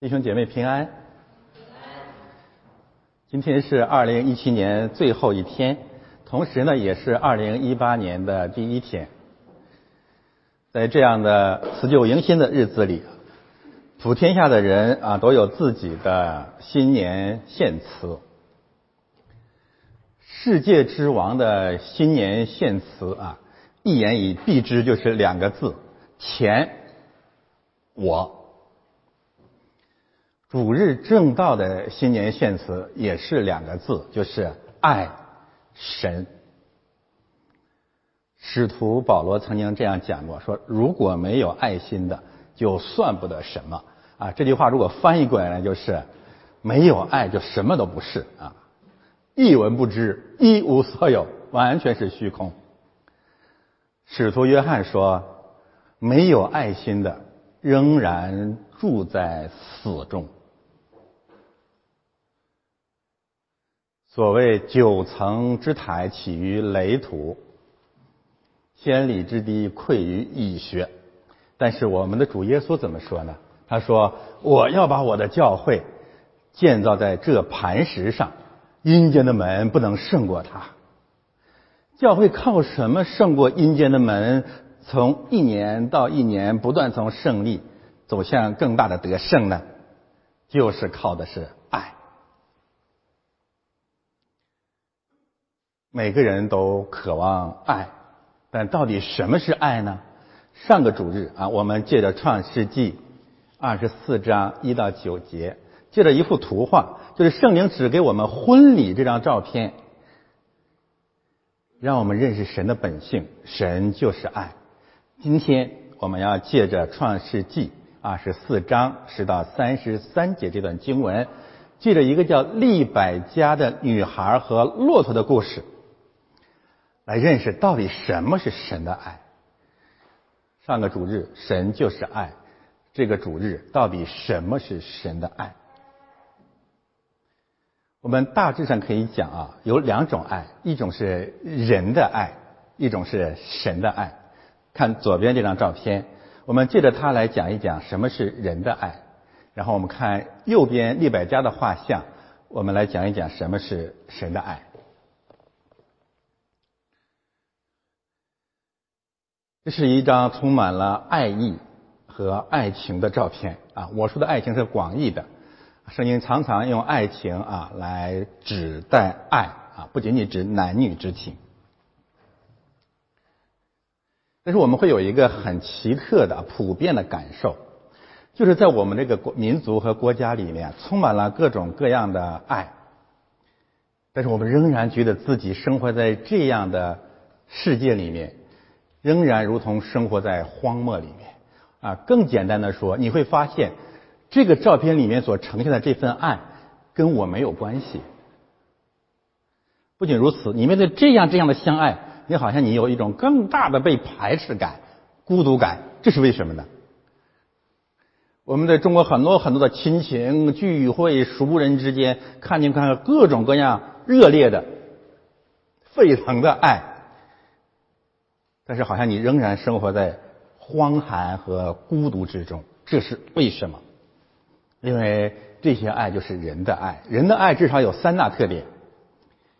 弟兄姐妹平安。今天是二零一七年最后一天，同时呢，也是二零一八年的第一天。在这样的辞旧迎新的日子里，普天下的人啊，都有自己的新年献词。世界之王的新年献词啊，一言以蔽之，就是两个字：钱。我。主日正道的新年献词也是两个字，就是爱神。使徒保罗曾经这样讲过，说如果没有爱心的，就算不得什么啊。这句话如果翻译过来呢，就是没有爱就什么都不是啊，一文不值，一无所有，完全是虚空。使徒约翰说，没有爱心的仍然住在死中。所谓九层之台起于垒土，千里之堤溃于蚁穴。但是我们的主耶稣怎么说呢？他说：“我要把我的教会建造在这磐石上，阴间的门不能胜过它。”教会靠什么胜过阴间的门？从一年到一年不断从胜利走向更大的得胜呢？就是靠的是爱。每个人都渴望爱，但到底什么是爱呢？上个主日啊，我们借着创世纪二十四章一到九节，借着一幅图画，就是圣灵指给我们婚礼这张照片，让我们认识神的本性，神就是爱。今天我们要借着创世纪二十四章十到三十三节这段经文，借着一个叫利百加的女孩和骆驼的故事。来认识到底什么是神的爱。上个主日，神就是爱。这个主日，到底什么是神的爱？我们大致上可以讲啊，有两种爱，一种是人的爱，一种是神的爱。看左边这张照片，我们借着它来讲一讲什么是人的爱。然后我们看右边利百加的画像，我们来讲一讲什么是神的爱。这是一张充满了爱意和爱情的照片啊！我说的爱情是广义的，圣经常常用爱情啊来指代爱啊，不仅仅指男女之情。但是我们会有一个很奇特的、普遍的感受，就是在我们这个国民族和国家里面，充满了各种各样的爱，但是我们仍然觉得自己生活在这样的世界里面。仍然如同生活在荒漠里面，啊，更简单的说，你会发现，这个照片里面所呈现的这份爱，跟我没有关系。不仅如此，你面对这样这样的相爱，你好像你有一种更大的被排斥感、孤独感，这是为什么呢？我们在中国很多很多的亲情聚会、熟人之间，看见看各种各样热烈的、沸腾的爱。但是好像你仍然生活在荒寒和孤独之中，这是为什么？因为这些爱就是人的爱，人的爱至少有三大特点。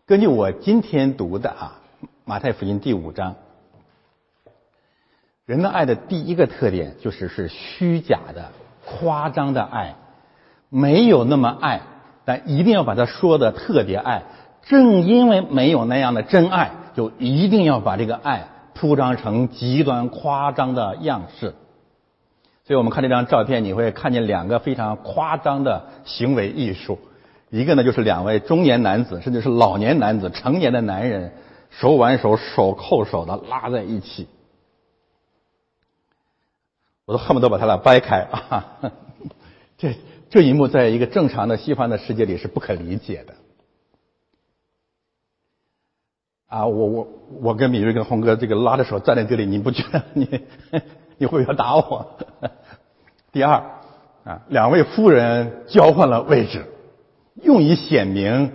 根据我今天读的啊，《马太福音》第五章，人的爱的第一个特点就是是虚假的、夸张的爱，没有那么爱，但一定要把它说的特别爱。正因为没有那样的真爱，就一定要把这个爱。铺张成极端夸张的样式，所以我们看这张照片，你会看见两个非常夸张的行为艺术。一个呢，就是两位中年男子，甚至是老年男子、成年的男人，手挽手、手扣手的拉在一起，我都恨不得把他俩掰开啊！这这一幕，在一个正常的西方的世界里是不可理解的。啊，我我我跟米瑞跟红哥这个拉着手站在这里，你不觉得你你会不会要打我？第二啊，两位夫人交换了位置，用以显明，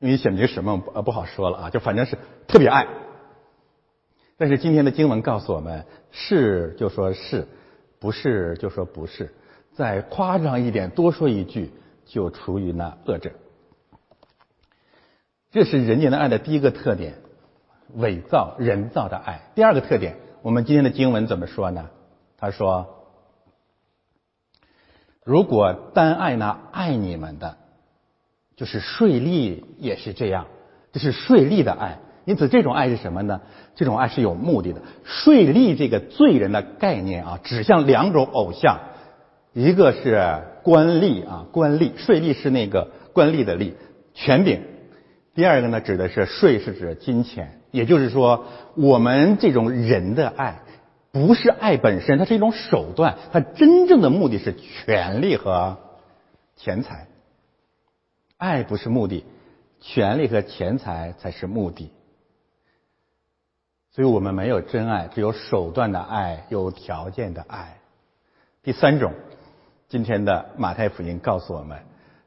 用以显明什么？呃，不好说了啊，就反正是特别爱。但是今天的经文告诉我们，是就说是，不是就说不是，再夸张一点，多说一句，就出于那恶者。这是人间的爱的第一个特点，伪造人造的爱。第二个特点，我们今天的经文怎么说呢？他说：“如果单爱那爱你们的，就是税吏也是这样，这是税吏的爱。因此，这种爱是什么呢？这种爱是有目的的。税吏这个罪人的概念啊，指向两种偶像，一个是官吏啊，官吏，税吏是那个官吏的吏，权柄。”第二个呢，指的是税是指金钱，也就是说，我们这种人的爱，不是爱本身，它是一种手段，它真正的目的是权力和钱财。爱不是目的，权力和钱财才是目的。所以我们没有真爱，只有手段的爱，有条件的爱。第三种，今天的马太福音告诉我们，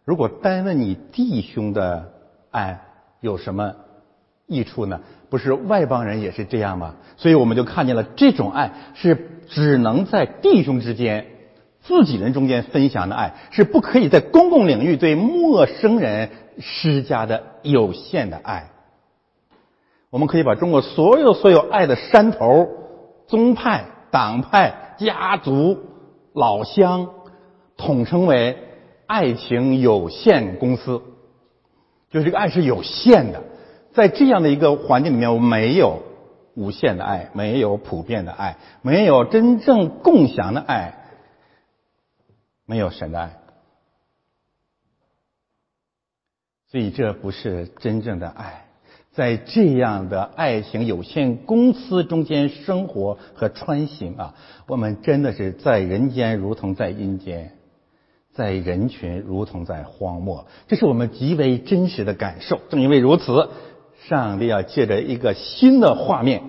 如果单问你弟兄的爱。有什么益处呢？不是外邦人也是这样吗？所以我们就看见了这种爱是只能在弟兄之间、自己人中间分享的爱，是不可以在公共领域对陌生人施加的有限的爱。我们可以把中国所有所有爱的山头、宗派、党派、家族、老乡，统称为爱情有限公司。就是这个爱是有限的，在这样的一个环境里面，我没有无限的爱，没有普遍的爱，没有真正共享的爱，没有神的爱，所以这不是真正的爱。在这样的爱情有限公司中间生活和穿行啊，我们真的是在人间如同在阴间。在人群如同在荒漠，这是我们极为真实的感受。正因为如此，上帝要借着一个新的画面，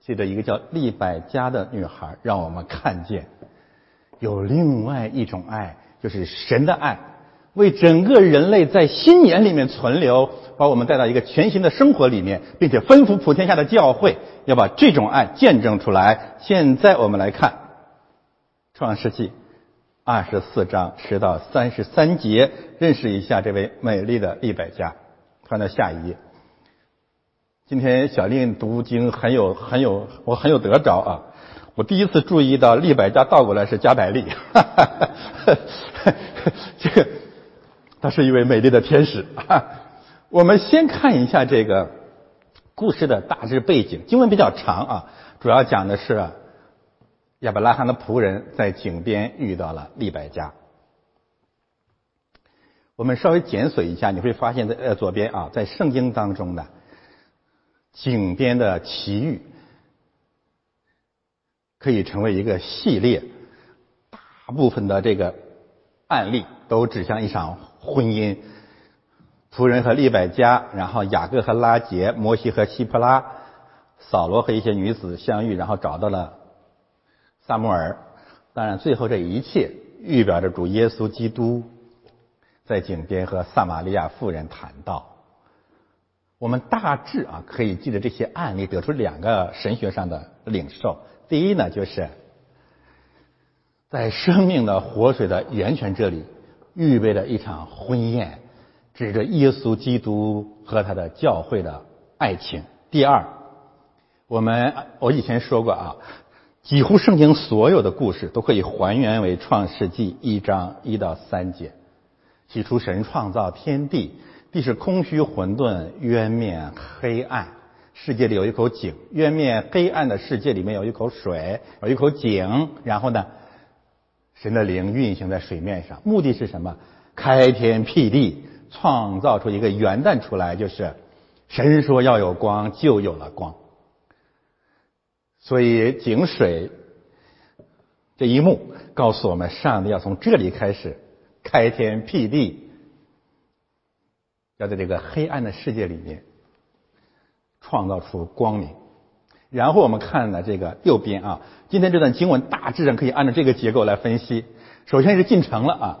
借着一个叫利百加的女孩，让我们看见有另外一种爱，就是神的爱，为整个人类在新年里面存留，把我们带到一个全新的生活里面，并且吩咐普天下的教会要把这种爱见证出来。现在我们来看创世纪。二十四章十到三十三节，认识一下这位美丽的利百加。翻到下一页。今天小令读经很有很有，我很有得着啊！我第一次注意到利百加倒过来是加百利，这个他是一位美丽的天使。我们先看一下这个故事的大致背景，经文比较长啊，主要讲的是。亚伯拉罕的仆人在井边遇到了利百加。我们稍微检索一下，你会发现在呃左边啊，在圣经当中的井边的奇遇，可以成为一个系列。大部分的这个案例都指向一场婚姻：仆人和利百加，然后雅各和拉杰，摩西和希普拉，扫罗和一些女子相遇，然后找到了。萨穆尔，当然，最后这一切预表着主耶稣基督在井边和撒玛利亚妇人谈道。我们大致啊可以记得这些案例，得出两个神学上的领受。第一呢，就是在生命的活水的源泉这里预备了一场婚宴，指着耶稣基督和他的教会的爱情。第二，我们我以前说过啊。几乎圣经所有的故事都可以还原为创世纪一章一到三节。起初神创造天地，地是空虚混沌，渊面黑暗。世界里有一口井，渊面黑暗的世界里面有一口水，有一口井。然后呢，神的灵运行在水面上，目的是什么？开天辟地，创造出一个元旦出来，就是神说要有光，就有了光。所以井水这一幕告诉我们，上帝要从这里开始开天辟地，要在这个黑暗的世界里面创造出光明。然后我们看了这个右边啊，今天这段经文大致上可以按照这个结构来分析。首先是进城了啊，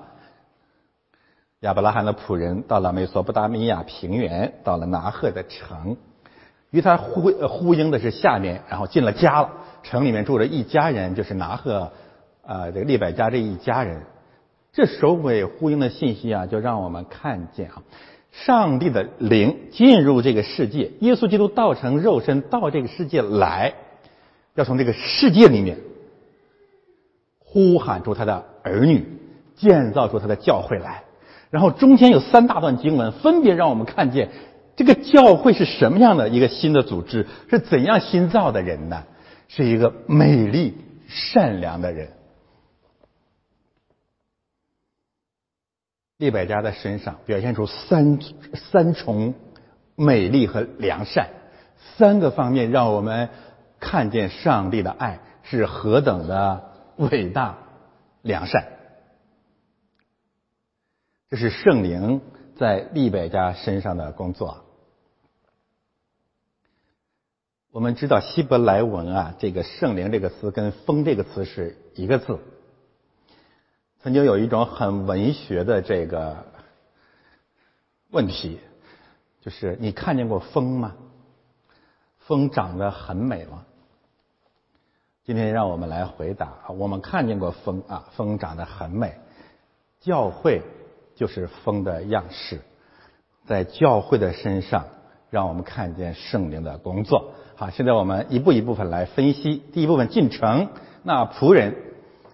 亚伯拉罕的仆人到了美索不达米亚平原，到了拿鹤的城。与他呼呼应的是下面，然后进了家了。城里面住着一家人，就是拿鹤啊这个利百加这一家人。这首尾呼应的信息啊，就让我们看见啊，上帝的灵进入这个世界，耶稣基督道成肉身到这个世界来，要从这个世界里面呼喊出他的儿女，建造出他的教会来。然后中间有三大段经文，分别让我们看见这个教会是什么样的一个新的组织，是怎样新造的人呢？是一个美丽善良的人。利百加的身上表现出三三重美丽和良善，三个方面让我们看见上帝的爱是何等的伟大良善。这是圣灵在利百加身上的工作。我们知道希伯来文啊，这个圣灵这个词跟风这个词是一个字。曾经有一种很文学的这个问题，就是你看见过风吗？风长得很美吗？今天让我们来回答啊，我们看见过风啊，风长得很美。教会就是风的样式，在教会的身上，让我们看见圣灵的工作。好，现在我们一步一步分来分析。第一部分进城，那仆人。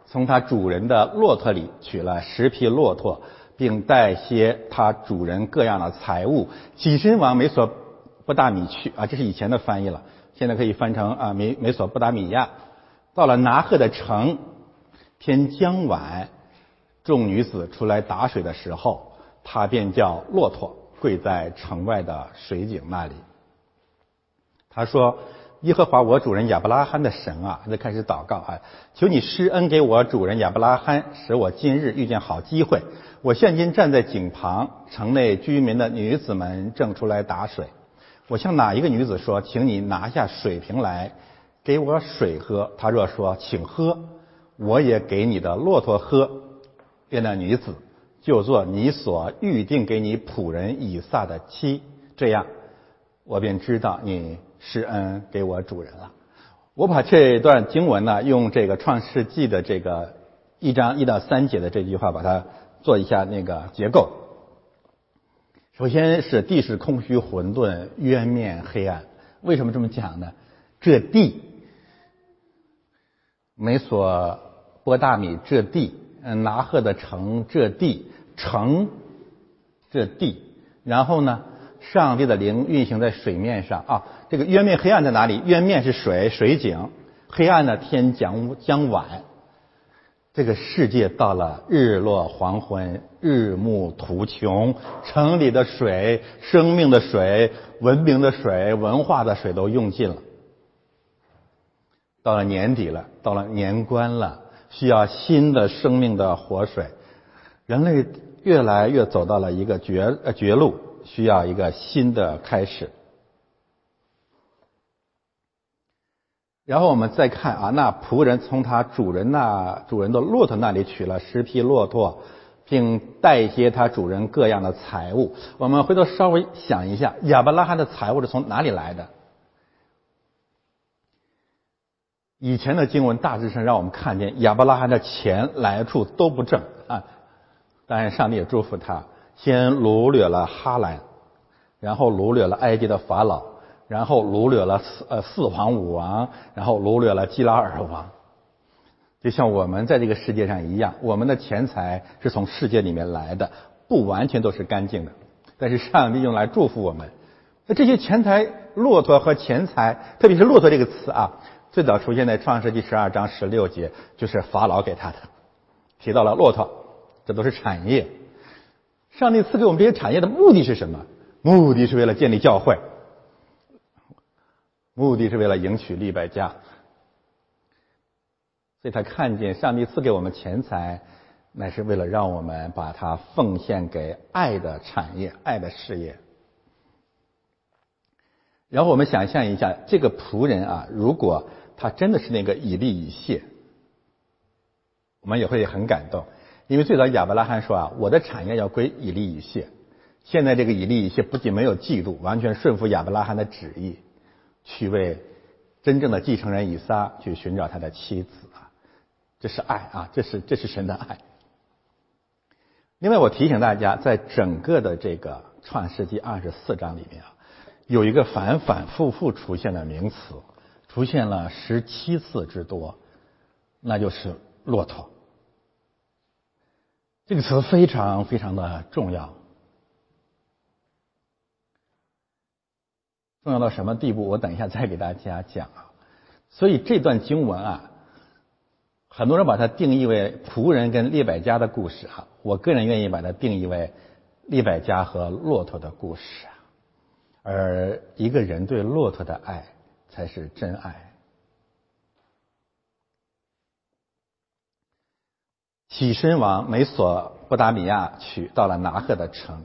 从他主人的骆驼里取了十匹骆驼，并带些他主人各样的财物，起身往美索不达米去啊！这是以前的翻译了，现在可以翻成啊美美索不达米亚。到了拿赫的城，天将晚，众女子出来打水的时候，他便叫骆驼跪在城外的水井那里。他说。耶和华我主人亚伯拉罕的神啊，就开始祷告啊，求你施恩给我主人亚伯拉罕，使我今日遇见好机会。我现今站在井旁，城内居民的女子们正出来打水。我向哪一个女子说，请你拿下水瓶来，给我水喝。她若说，请喝，我也给你的骆驼喝。便那女子就做你所预定给你仆人以撒的妻，这样，我便知道你。施恩给我主人了。我把这段经文呢，用这个创世纪的这个一章一到三节的这句话，把它做一下那个结构。首先是地是空虚混沌，渊面黑暗。为什么这么讲呢？这地，美索波大米这地，嗯，拿赫的城这地，城这地，然后呢？上帝的灵运行在水面上啊！这个渊面黑暗在哪里？渊面是水水井，黑暗的天将将晚。这个世界到了日落黄昏，日暮途穷，城里的水、生命的水、文明的水、文化的水都用尽了。到了年底了，到了年关了，需要新的生命的活水。人类越来越走到了一个绝呃绝路。需要一个新的开始。然后我们再看啊，那仆人从他主人那主人的骆驼那里取了十匹骆驼，并带一些他主人各样的财物。我们回头稍微想一下，亚伯拉罕的财物是从哪里来的？以前的经文大致上让我们看见亚伯拉罕的钱来处都不正啊，当然上帝也祝福他。先掳掠了哈兰，然后掳掠了埃及的法老，然后掳掠了四呃四皇五王，然后掳掠了基拉尔王。就像我们在这个世界上一样，我们的钱财是从世界里面来的，不完全都是干净的。但是上帝用来祝福我们。那这些钱财，骆驼和钱财，特别是骆驼这个词啊，最早出现在创世纪十二章十六节，就是法老给他的，提到了骆驼，这都是产业。上帝赐给我们这些产业的目的是什么？目的是为了建立教会，目的是为了迎娶利百加。所以他看见上帝赐给我们钱财，乃是为了让我们把它奉献给爱的产业、爱的事业。然后我们想象一下，这个仆人啊，如果他真的是那个以利以谢，我们也会很感动。因为最早亚伯拉罕说啊，我的产业要归以利以谢。现在这个以利以谢不仅没有嫉妒，完全顺服亚伯拉罕的旨意，去为真正的继承人以撒去寻找他的妻子啊。这是爱啊，这是这是神的爱。另外，我提醒大家，在整个的这个创世纪二十四章里面啊，有一个反反复复出现的名词，出现了十七次之多，那就是骆驼。这个词非常非常的重要，重要到什么地步？我等一下再给大家讲啊。所以这段经文啊，很多人把它定义为仆人跟利百加的故事哈。我个人愿意把它定义为利百加和骆驼的故事啊。而一个人对骆驼的爱才是真爱。起身往美索不达米亚去，到了拿赫的城。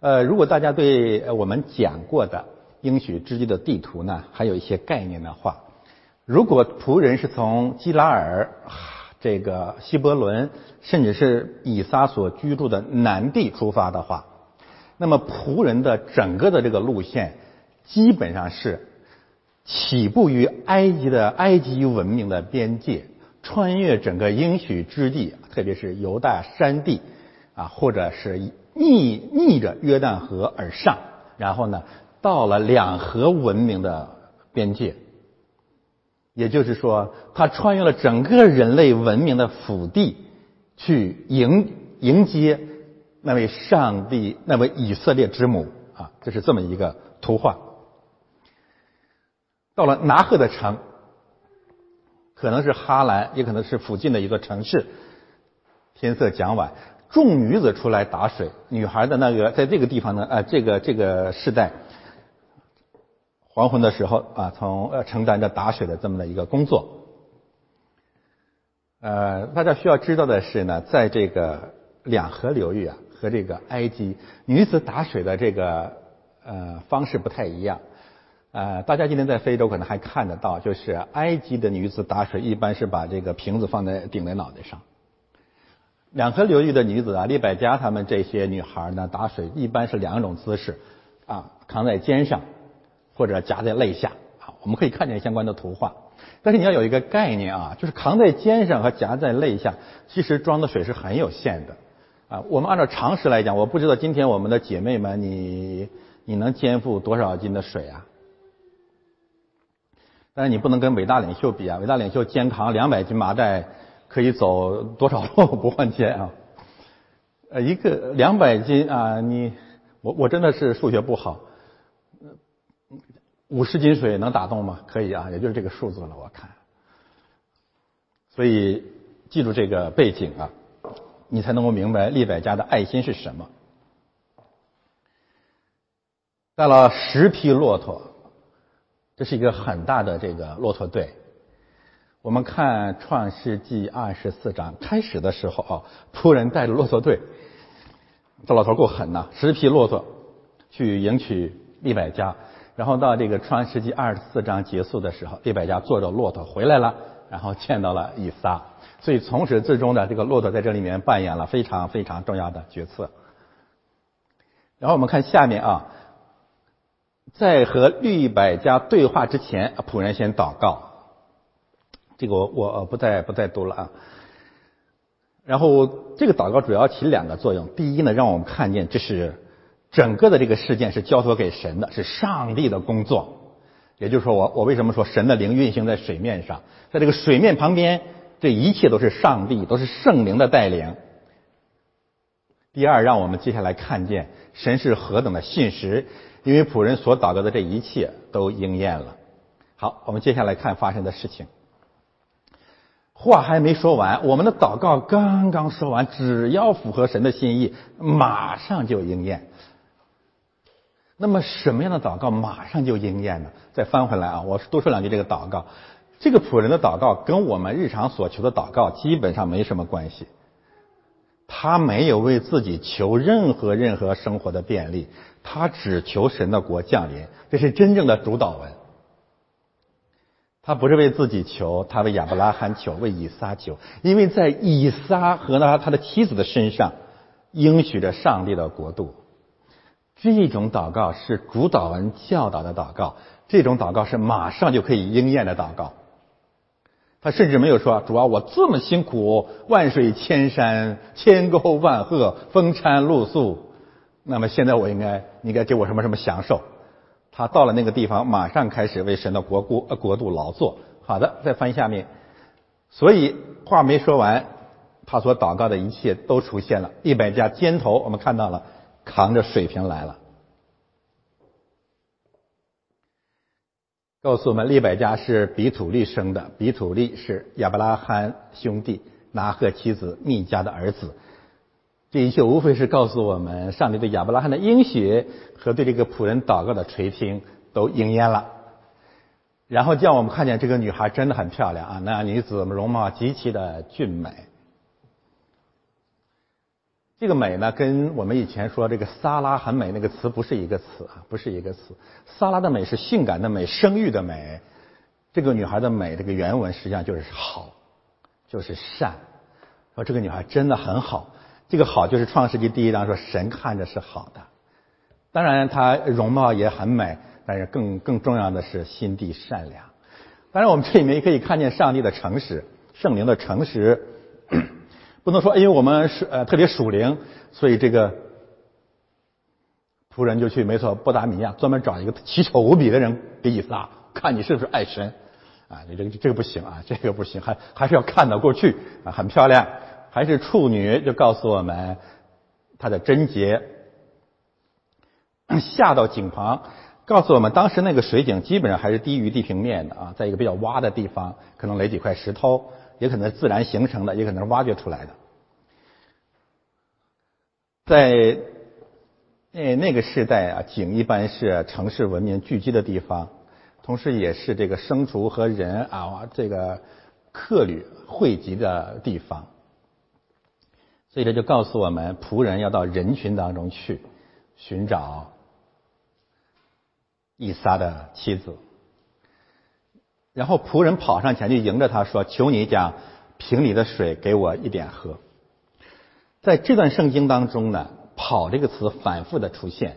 呃，如果大家对我们讲过的应许之地的地图呢，还有一些概念的话。如果仆人是从基拉尔、这个希伯伦，甚至是以撒所居住的南地出发的话，那么仆人的整个的这个路线，基本上是起步于埃及的埃及文明的边界，穿越整个应许之地，特别是犹大山地，啊，或者是逆逆着约旦河而上，然后呢，到了两河文明的边界。也就是说，他穿越了整个人类文明的腹地，去迎迎接那位上帝、那位以色列之母啊，这是这么一个图画。到了拿赫的城，可能是哈兰，也可能是附近的一座城市。天色将晚，众女子出来打水。女孩的那个，在这个地方呢，呃，这个这个时代。黄昏的时候啊，从呃承担着打水的这么的一个工作。呃，大家需要知道的是呢，在这个两河流域啊和这个埃及女子打水的这个呃方式不太一样。呃，大家今天在非洲可能还看得到，就是埃及的女子打水一般是把这个瓶子放在顶在脑袋上。两河流域的女子啊，利百加她们这些女孩呢打水一般是两种姿势啊，扛在肩上。或者夹在肋下啊，我们可以看见相关的图画。但是你要有一个概念啊，就是扛在肩上和夹在肋下，其实装的水是很有限的啊。我们按照常识来讲，我不知道今天我们的姐妹们，你你能肩负多少斤的水啊？但是你不能跟伟大领袖比啊，伟大领袖肩扛两百斤麻袋，可以走多少路不换肩啊？呃，一个两百斤啊，你我我真的是数学不好。五十斤水能打动吗？可以啊，也就是这个数字了。我看，所以记住这个背景啊，你才能够明白利百家的爱心是什么。带了十匹骆驼，这是一个很大的这个骆驼队。我们看创世纪二十四章开始的时候啊，仆人带着骆驼队，这老头够狠呐，十匹骆驼去迎娶利百家。然后到这个创世纪二十四章结束的时候，利百加坐着骆驼回来了，然后见到了以撒。所以从始至终的这个骆驼在这里面扮演了非常非常重要的角色。然后我们看下面啊，在和利百加对话之前，仆人先祷告。这个我我不再不再读了啊。然后这个祷告主要起两个作用，第一呢，让我们看见这是。整个的这个事件是交托给神的，是上帝的工作。也就是说，我我为什么说神的灵运行在水面上，在这个水面旁边，这一切都是上帝，都是圣灵的带领。第二，让我们接下来看见神是何等的信实，因为仆人所祷告的这一切都应验了。好，我们接下来看发生的事情。话还没说完，我们的祷告刚刚说完，只要符合神的心意，马上就应验。那么什么样的祷告马上就应验呢？再翻回来啊，我多说两句这个祷告。这个仆人的祷告跟我们日常所求的祷告基本上没什么关系。他没有为自己求任何任何生活的便利，他只求神的国降临，这是真正的主导文。他不是为自己求，他为亚伯拉罕求，为以撒求，因为在以撒和他他的妻子的身上应许着上帝的国度。这种祷告是主导文教导的祷告，这种祷告是马上就可以应验的祷告。他甚至没有说：“主啊，我这么辛苦，万水千山，千沟万壑，风餐露宿，那么现在我应该，你该给我什么什么享受？”他到了那个地方，马上开始为神的国国国度劳作。好的，再翻下面。所以话没说完，他所祷告的一切都出现了。一百家肩头，我们看到了，扛着水瓶来了。告诉我们，利百加是比土利生的，比土利是亚伯拉罕兄弟拿赫妻子密加的儿子。这一切无非是告诉我们，上帝对亚伯拉罕的应许和对这个仆人祷告的垂听都应验了。然后叫我们看见这个女孩真的很漂亮啊，那女子容貌极其的俊美。这个美呢，跟我们以前说这个撒拉很美那个词不是一个词啊，不是一个词。撒拉的美是性感的美、生育的美，这个女孩的美，这个原文实际上就是好，就是善。说这个女孩真的很好，这个好就是创世纪第一章说神看着是好的。当然她容貌也很美，但是更更重要的是心地善良。当然我们这里面也可以看见上帝的诚实，圣灵的诚实。不能说，因为我们是呃特别属灵，所以这个仆人就去没错，波达米亚专门找一个奇丑无比的人给以撒，看你是不是爱神啊？你这个这个不行啊，这个不行，还还是要看得过去啊，很漂亮，还是处女，就告诉我们她的贞洁。下到井旁，告诉我们当时那个水井基本上还是低于地平面的啊，在一个比较洼的地方，可能垒几块石头。也可能是自然形成的，也可能是挖掘出来的。在那那个时代啊，井一般是城市文明聚集的地方，同时也是这个牲畜和人啊这个客旅汇集的地方。所以这就告诉我们，仆人要到人群当中去寻找伊撒的妻子。然后仆人跑上前去迎着他说：“求你将瓶里的水给我一点喝。”在这段圣经当中呢，“跑”这个词反复的出现，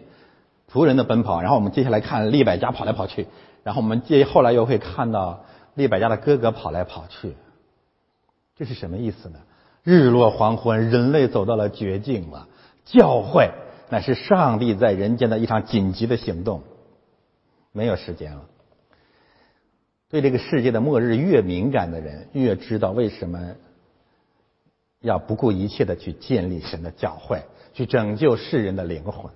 仆人的奔跑。然后我们接下来看利百加跑来跑去，然后我们接后来又会看到利百加的哥哥跑来跑去。这是什么意思呢？日落黄昏，人类走到了绝境了。教会乃是上帝在人间的一场紧急的行动，没有时间了。对这个世界的末日越敏感的人，越知道为什么要不顾一切的去建立神的教会，去拯救世人的灵魂。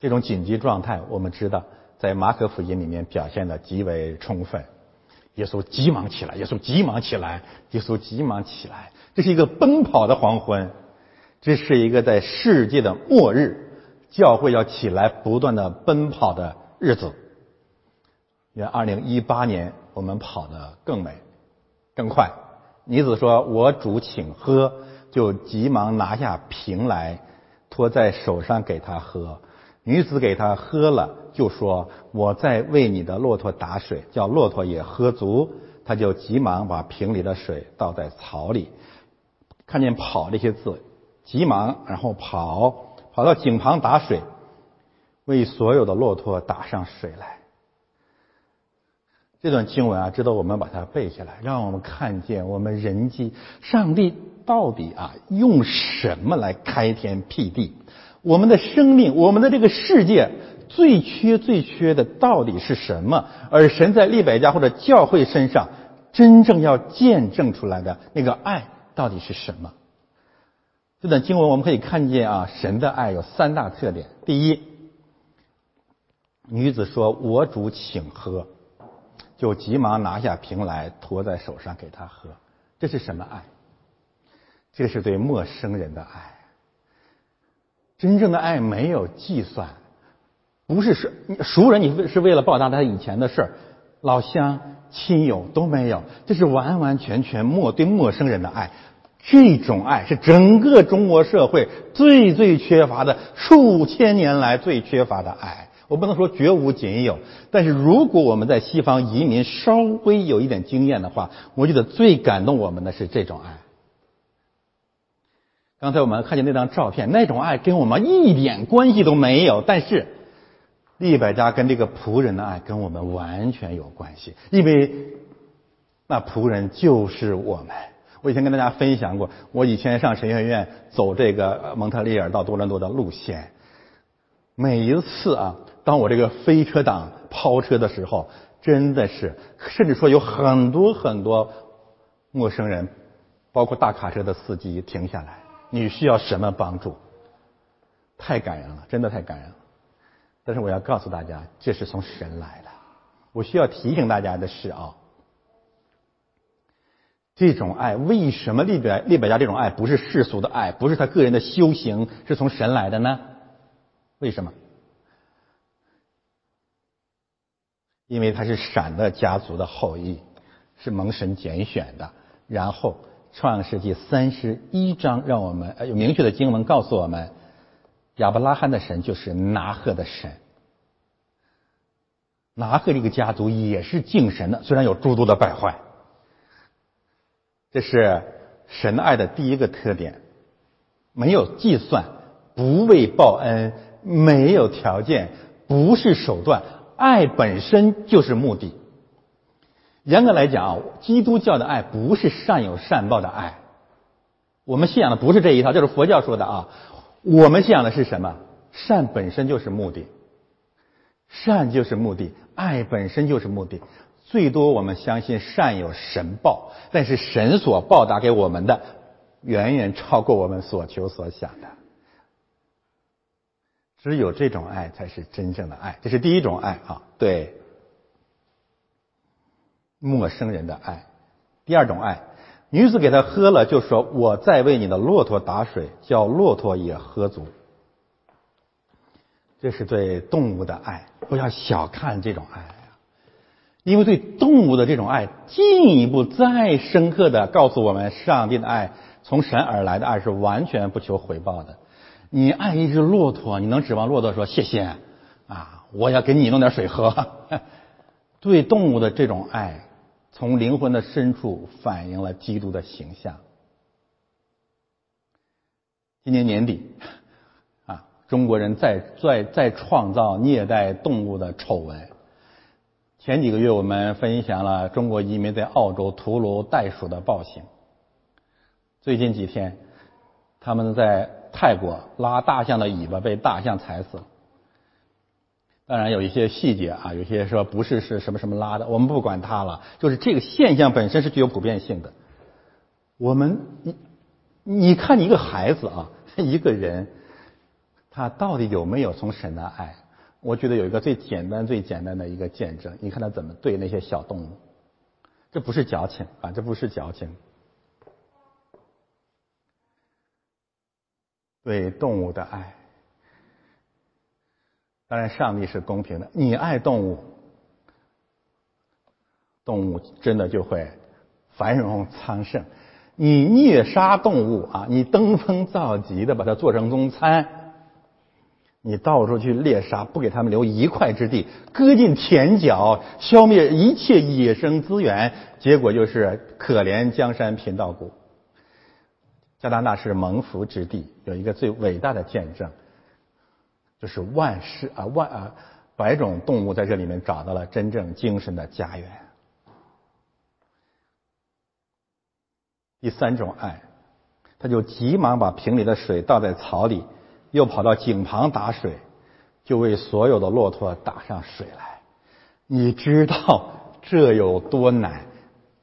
这种紧急状态，我们知道在马可福音里面表现的极为充分。耶稣急忙起来，耶稣急忙起来，耶稣急忙起来。这是一个奔跑的黄昏，这是一个在世界的末日，教会要起来不断的奔跑的日子。因为二零一八年我们跑得更美、更快。女子说：“我主请喝。”就急忙拿下瓶来，托在手上给他喝。女子给他喝了，就说：“我在为你的骆驼打水，叫骆驼也喝足。”他就急忙把瓶里的水倒在槽里。看见“跑”这些字，急忙然后跑，跑到井旁打水，为所有的骆驼打上水来。这段经文啊，值得我们把它背下来，让我们看见我们人机上帝到底啊用什么来开天辟地？我们的生命，我们的这个世界最缺最缺的到底是什么？而神在利百家或者教会身上真正要见证出来的那个爱到底是什么？这段经文我们可以看见啊，神的爱有三大特点。第一，女子说：“我主请喝。”就急忙拿下瓶来，托在手上给他喝。这是什么爱？这是对陌生人的爱。真正的爱没有计算，不是熟熟人你是为了报答他以前的事儿，老乡亲友都没有。这是完完全全陌对陌生人的爱。这种爱是整个中国社会最最缺乏的，数千年来最缺乏的爱。我不能说绝无仅有，但是如果我们在西方移民稍微有一点经验的话，我觉得最感动我们的是这种爱。刚才我们看见那张照片，那种爱跟我们一点关系都没有，但是利百加跟这个仆人的爱跟我们完全有关系，因为那仆人就是我们。我以前跟大家分享过，我以前上神学院走这个蒙特利尔到多伦多的路线，每一次啊，当我这个飞车党抛车的时候，真的是，甚至说有很多很多陌生人，包括大卡车的司机停下来，你需要什么帮助？太感人了，真的太感人了。但是我要告诉大家，这是从神来的。我需要提醒大家的是啊，这种爱为什么利百利百家这种爱不是世俗的爱，不是他个人的修行，是从神来的呢？为什么？因为他是闪的家族的后裔，是蒙神拣选的。然后创世纪三十一章让我们有明确的经文告诉我们。亚伯拉罕的神就是拿赫的神，拿赫这个家族也是敬神的，虽然有诸多的败坏。这是神爱的第一个特点，没有计算，不为报恩，没有条件，不是手段，爱本身就是目的。严格来讲啊，基督教的爱不是善有善报的爱，我们信仰的不是这一套，这是佛教说的啊。我们信仰的是什么？善本身就是目的，善就是目的，爱本身就是目的。最多我们相信善有神报，但是神所报答给我们的，远远超过我们所求所想的。只有这种爱才是真正的爱，这是第一种爱啊，对陌生人的爱。第二种爱。女子给他喝了，就说：“我再为你的骆驼打水，叫骆驼也喝足。”这是对动物的爱，不要小看这种爱啊！因为对动物的这种爱，进一步再深刻的告诉我们，上帝的爱从神而来的爱是完全不求回报的。你爱一只骆驼，你能指望骆驼说谢谢啊？我要给你弄点水喝。对动物的这种爱。从灵魂的深处反映了基督的形象。今年年底，啊，中国人在在在创造虐待动物的丑闻。前几个月我们分享了中国移民在澳洲屠戮袋鼠的暴行。最近几天，他们在泰国拉大象的尾巴被大象踩死。当然有一些细节啊，有些说不是是什么什么拉的，我们不管它了。就是这个现象本身是具有普遍性的。我们你你看一个孩子啊，一个人，他到底有没有从神的爱？我觉得有一个最简单最简单的一个见证，你看他怎么对那些小动物，这不是矫情啊，这不是矫情，对动物的爱。当然，上帝是公平的。你爱动物，动物真的就会繁荣昌盛；你虐杀动物啊，你登峰造极的把它做成中餐，你到处去猎杀，不给他们留一块之地，割尽田角，消灭一切野生资源，结果就是可怜江山贫道骨。加拿大是蒙福之地，有一个最伟大的见证。就是万事啊万啊百种动物在这里面找到了真正精神的家园。第三种爱，他就急忙把瓶里的水倒在槽里，又跑到井旁打水，就为所有的骆驼打上水来。你知道这有多难？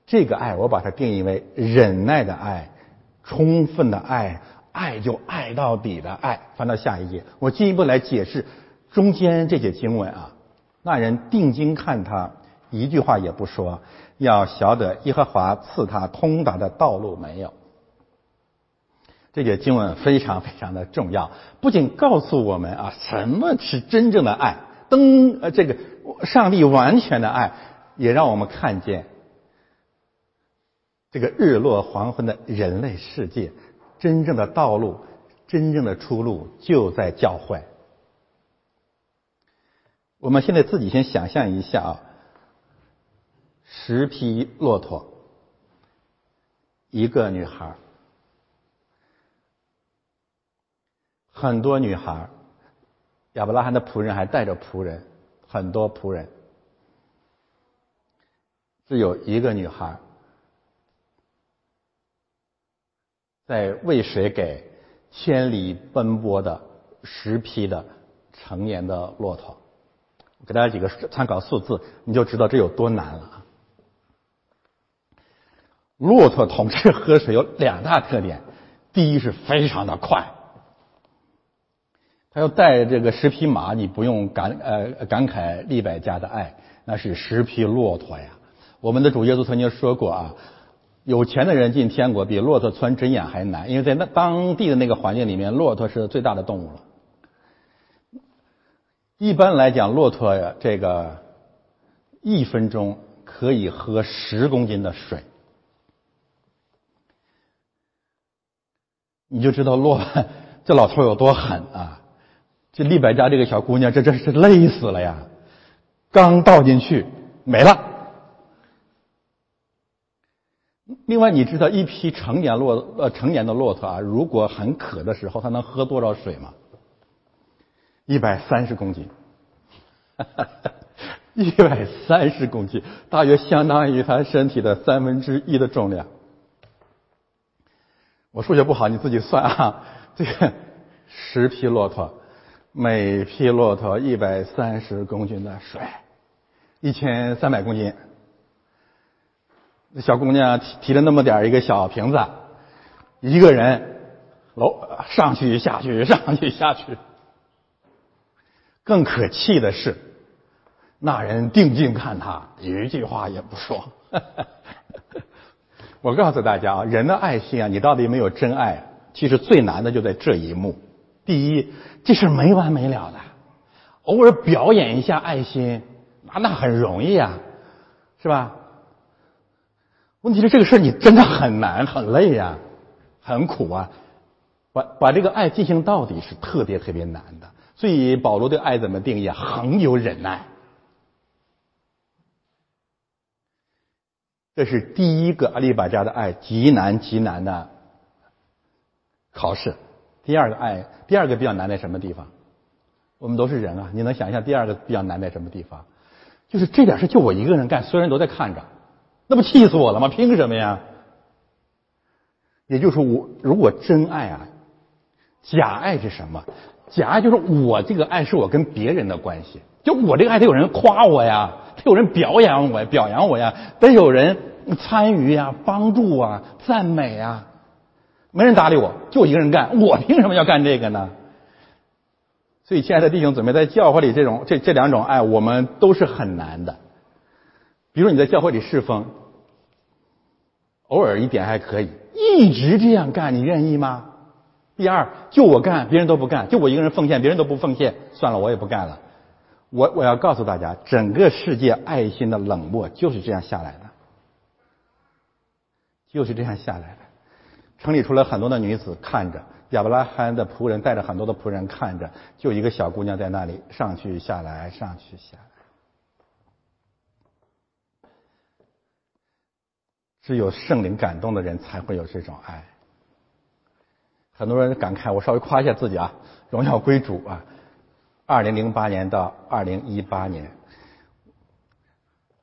这个爱，我把它定义为忍耐的爱，充分的爱。爱就爱到底的爱，翻到下一页，我进一步来解释中间这节经文啊。那人定睛看他，一句话也不说，要晓得耶和华赐他通达的道路没有。这节经文非常非常的重要，不仅告诉我们啊什么是真正的爱，登呃这个上帝完全的爱，也让我们看见这个日落黄昏的人类世界。真正的道路，真正的出路就在教会。我们现在自己先想象一下啊，十匹骆驼，一个女孩，很多女孩，亚伯拉罕的仆人还带着仆人，很多仆人，只有一个女孩在喂水给千里奔波的十匹的成年的骆驼。给大家几个参考数字，你就知道这有多难了。骆驼同志喝水有两大特点，第一是非常的快，他要带这个十匹马，你不用感呃感慨利百家的爱，那是十匹骆驼呀。我们的主耶稣曾经说过啊，有钱的人进天国比骆驼穿针眼还难，因为在那当地的那个环境里面，骆驼是最大的动物了。一般来讲，骆驼呀，这个一分钟可以喝十公斤的水，你就知道骆这老头有多狠啊！这利百家这个小姑娘，这真是累死了呀！刚倒进去没了。另外，你知道一匹成年骆呃成年的骆驼啊，如果很渴的时候，它能喝多少水吗？一百三十公斤，一百三十公斤，大约相当于他身体的三分之一的重量。我数学不好，你自己算啊。这个十匹骆驼，每匹骆驼一百三十公斤的水，一千三百公斤。小姑娘提提了那么点一个小瓶子，一个人楼上去下去上去下去。更可气的是，那人定睛看他，一句话也不说。我告诉大家啊，人的爱心啊，你到底没有真爱？其实最难的就在这一幕。第一，这事没完没了的，偶尔表演一下爱心，那那很容易啊，是吧？问题是这个事你真的很难，很累呀，很苦啊，把把这个爱进行到底是特别特别难的。所以保罗对爱怎么定义？恒有忍耐，这是第一个阿利巴加的爱极难极难的考试。第二个爱，第二个比较难在什么地方？我们都是人啊，你能想象第二个比较难在什么地方？就是这点事就我一个人干，所有人都在看着，那不气死我了吗？凭什么呀？也就是说我如果真爱啊，假爱是什么？假爱就是我这个爱是我跟别人的关系，就我这个爱得有人夸我呀，得有人表扬我、表扬我呀，得有人参与呀、帮助啊、赞美啊，没人搭理我，就一个人干，我凭什么要干这个呢？所以，亲爱的弟兄姊妹，在教会里这种这这两种爱，我们都是很难的。比如你在教会里侍奉，偶尔一点还可以，一直这样干，你愿意吗？第二，就我干，别人都不干；就我一个人奉献，别人都不奉献。算了，我也不干了。我我要告诉大家，整个世界爱心的冷漠就是这样下来的，就是这样下来的。城里出来很多的女子看着，亚伯拉罕的仆人带着很多的仆人看着，就一个小姑娘在那里上去下来，上去下来。只有圣灵感动的人才会有这种爱。很多人感慨，我稍微夸一下自己啊，荣耀归主啊！二零零八年到二零一八年，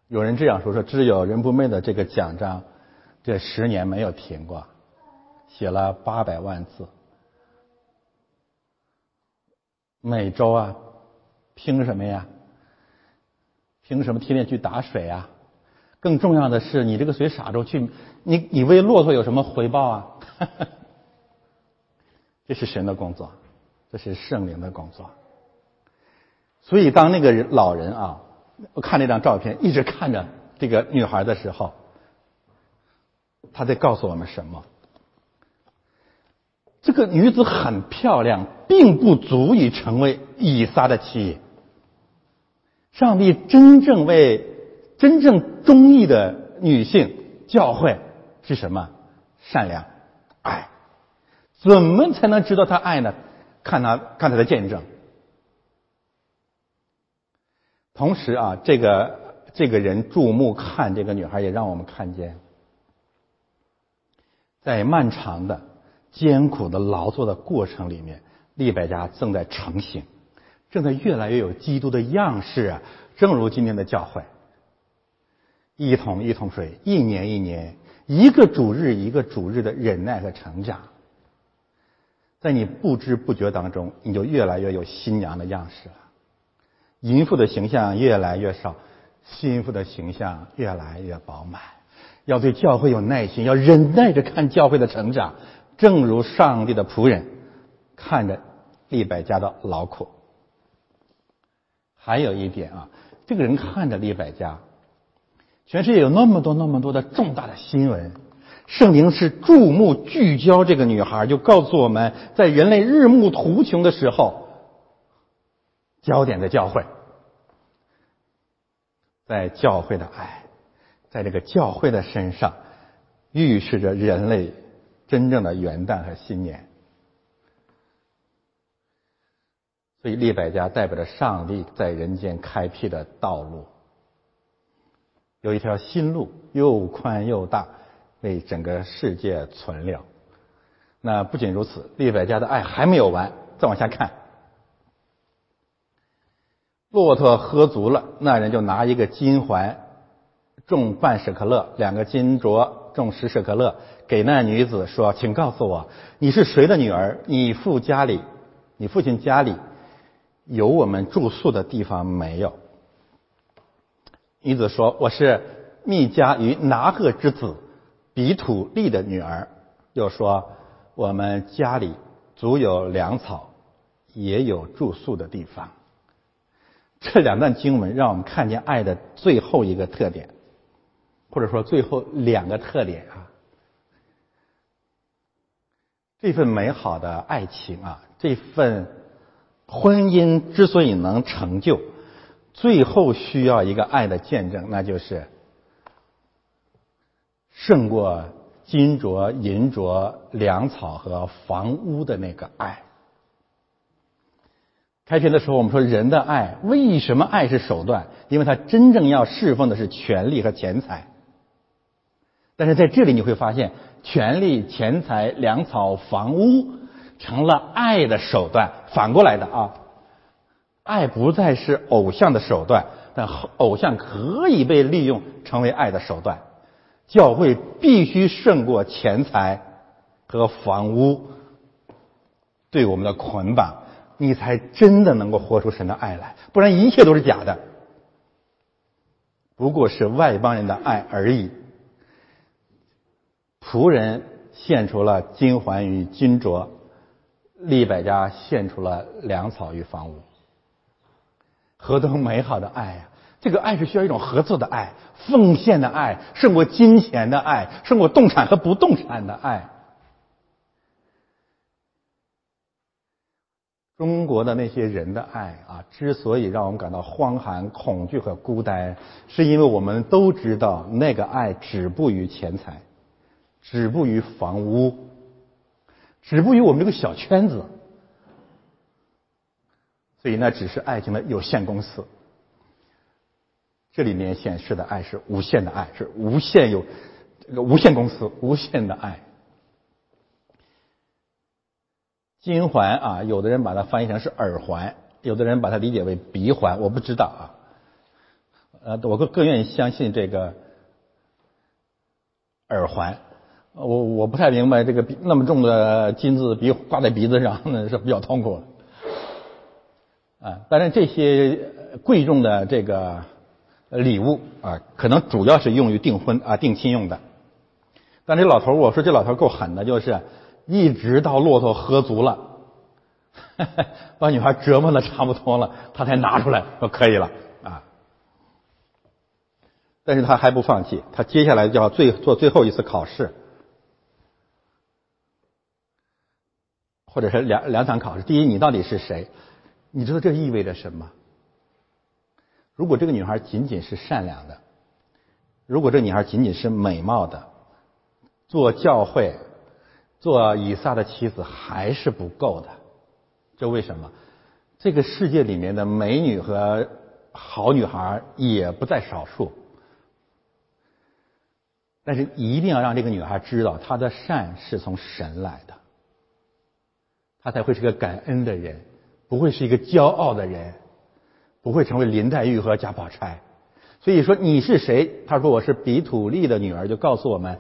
有人这样说：说只有人不昧的这个奖章，这十年没有停过，写了八百万字，每周啊，凭什么呀？凭什么天天去打水啊？更重要的是，你这个水洒出去，你你为骆驼有什么回报啊？这是神的工作，这是圣灵的工作。所以，当那个人老人啊，我看那张照片，一直看着这个女孩的时候，他在告诉我们什么？这个女子很漂亮，并不足以成为以撒的妻。上帝真正为真正中意的女性教会是什么？善良、爱。怎么才能知道他爱呢？看他看他的见证。同时啊，这个这个人注目看这个女孩，也让我们看见，在漫长的艰苦的劳作的过程里面，利百加正在成型，正在越来越有基督的样式啊，正如今天的教会，一桶一桶水，一年一年，一个主日一个主日的忍耐和成长，在你不知不觉当中，你就越来越有新娘的样式了。淫妇的形象越来越少，心妇的形象越来越饱满。要对教会有耐心，要忍耐着看教会的成长，正如上帝的仆人看着利百家的劳苦。还有一点啊，这个人看着利百家，全世界有那么多那么多的重大的新闻，圣灵是注目聚焦这个女孩，就告诉我们在人类日暮途穷的时候，焦点的教会，在教会的爱。在这个教会的身上，预示着人类真正的元旦和新年。所以，利百家代表着上帝在人间开辟的道路，有一条新路，又宽又大，为整个世界存留。那不仅如此，利百家的爱还没有完，再往下看，骆驼喝足了，那人就拿一个金环。重半舍克勒，两个金镯重十舍克勒，给那女子说：“请告诉我，你是谁的女儿？你父家里，你父亲家里有我们住宿的地方没有？”女子说：“我是密加与拿赫之子比土利的女儿。”又说：“我们家里足有粮草，也有住宿的地方。”这两段经文让我们看见爱的最后一个特点。或者说，最后两个特点啊，这份美好的爱情啊，这份婚姻之所以能成就，最后需要一个爱的见证，那就是胜过金镯、银镯、粮草和房屋的那个爱。开篇的时候，我们说人的爱为什么爱是手段？因为他真正要侍奉的是权力和钱财。但是在这里你会发现，权力、钱财、粮草、房屋成了爱的手段。反过来的啊，爱不再是偶像的手段，但偶像可以被利用成为爱的手段。教会必须胜过钱财和房屋对我们的捆绑，你才真的能够活出神的爱来。不然一切都是假的，不过是外邦人的爱而已。仆人献出了金环与金镯，利百家献出了粮草与房屋。何等美好的爱呀！这个爱是需要一种合作的爱、奉献的爱，胜过金钱的爱，胜过动产和不动产的爱。中国的那些人的爱啊，之所以让我们感到荒寒、恐惧和孤单，是因为我们都知道那个爱止步于钱财。止步于房屋，止步于我们这个小圈子，所以那只是爱情的有限公司。这里面显示的爱是无限的爱，是无限有这个无限公司无限的爱。金环啊，有的人把它翻译成是耳环，有的人把它理解为鼻环，我不知道啊。呃，我更更愿意相信这个耳环。我我不太明白这个那么重的金子鼻挂在鼻子上，那是比较痛苦的啊。当然，这些贵重的这个礼物啊，可能主要是用于订婚啊、定亲用的。但这老头我说这老头够狠的，就是一直到骆驼喝足了，把女孩折磨的差不多了，他才拿出来说可以了啊。但是他还不放弃，他接下来就要最做最后一次考试。或者是两两场考试。第一，你到底是谁？你知道这意味着什么？如果这个女孩仅仅是善良的，如果这女孩仅仅是美貌的，做教会、做以撒的妻子还是不够的。这为什么？这个世界里面的美女和好女孩也不在少数，但是一定要让这个女孩知道，她的善是从神来的。他才会是个感恩的人，不会是一个骄傲的人，不会成为林黛玉和贾宝钗。所以说你是谁？他说我是比土利的女儿，就告诉我们，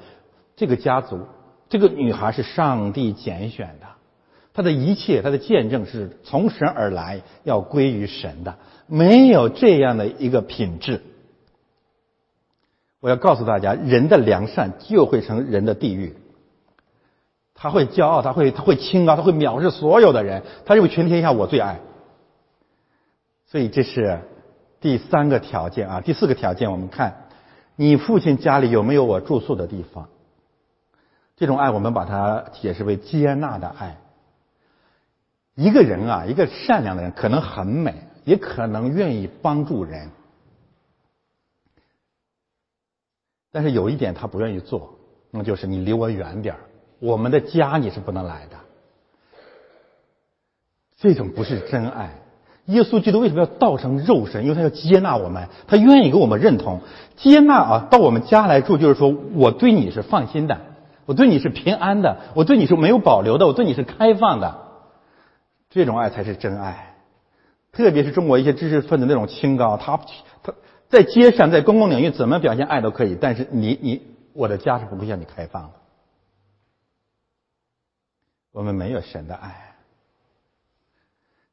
这个家族，这个女孩是上帝拣选的，她的一切，她的见证是从神而来，要归于神的。没有这样的一个品质，我要告诉大家，人的良善就会成人的地狱。他会骄傲，他会他会清高，他会藐视所有的人，他认为全天下我最爱。所以这是。第三个条件啊，第四个条件，我们看你父亲家里有没有我住宿的地方。这种爱，我们把它解释为接纳的爱。一个人啊，一个善良的人，可能很美，也可能愿意帮助人，但是有一点他不愿意做，那就是你离我远点我们的家你是不能来的。这种不是真爱。耶稣基督为什么要道成肉身？因为他要接纳我们，他愿意给我们认同、接纳啊，到我们家来住，就是说我对你是放心的，我对你是平安的，我对你是没有保留的，我对你是开放的。这种爱才是真爱。特别是中国一些知识分子那种清高，他他在街上、在公共领域怎么表现爱都可以，但是你你我的家是不会向你开放的。我们没有神的爱。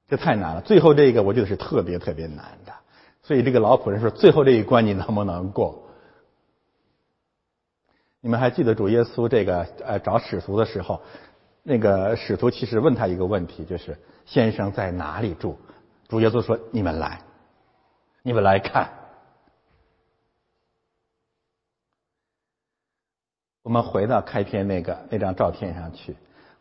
这太难了，最后这个我觉得是特别特别难的，所以这个老仆人说：“最后这一关你能不能过？”你们还记得主耶稣这个呃找使徒的时候，那个使徒其实问他一个问题，就是“先生在哪里住？”主耶稣说：“你们来，你们来看。”我们回到开篇那个那张照片上去，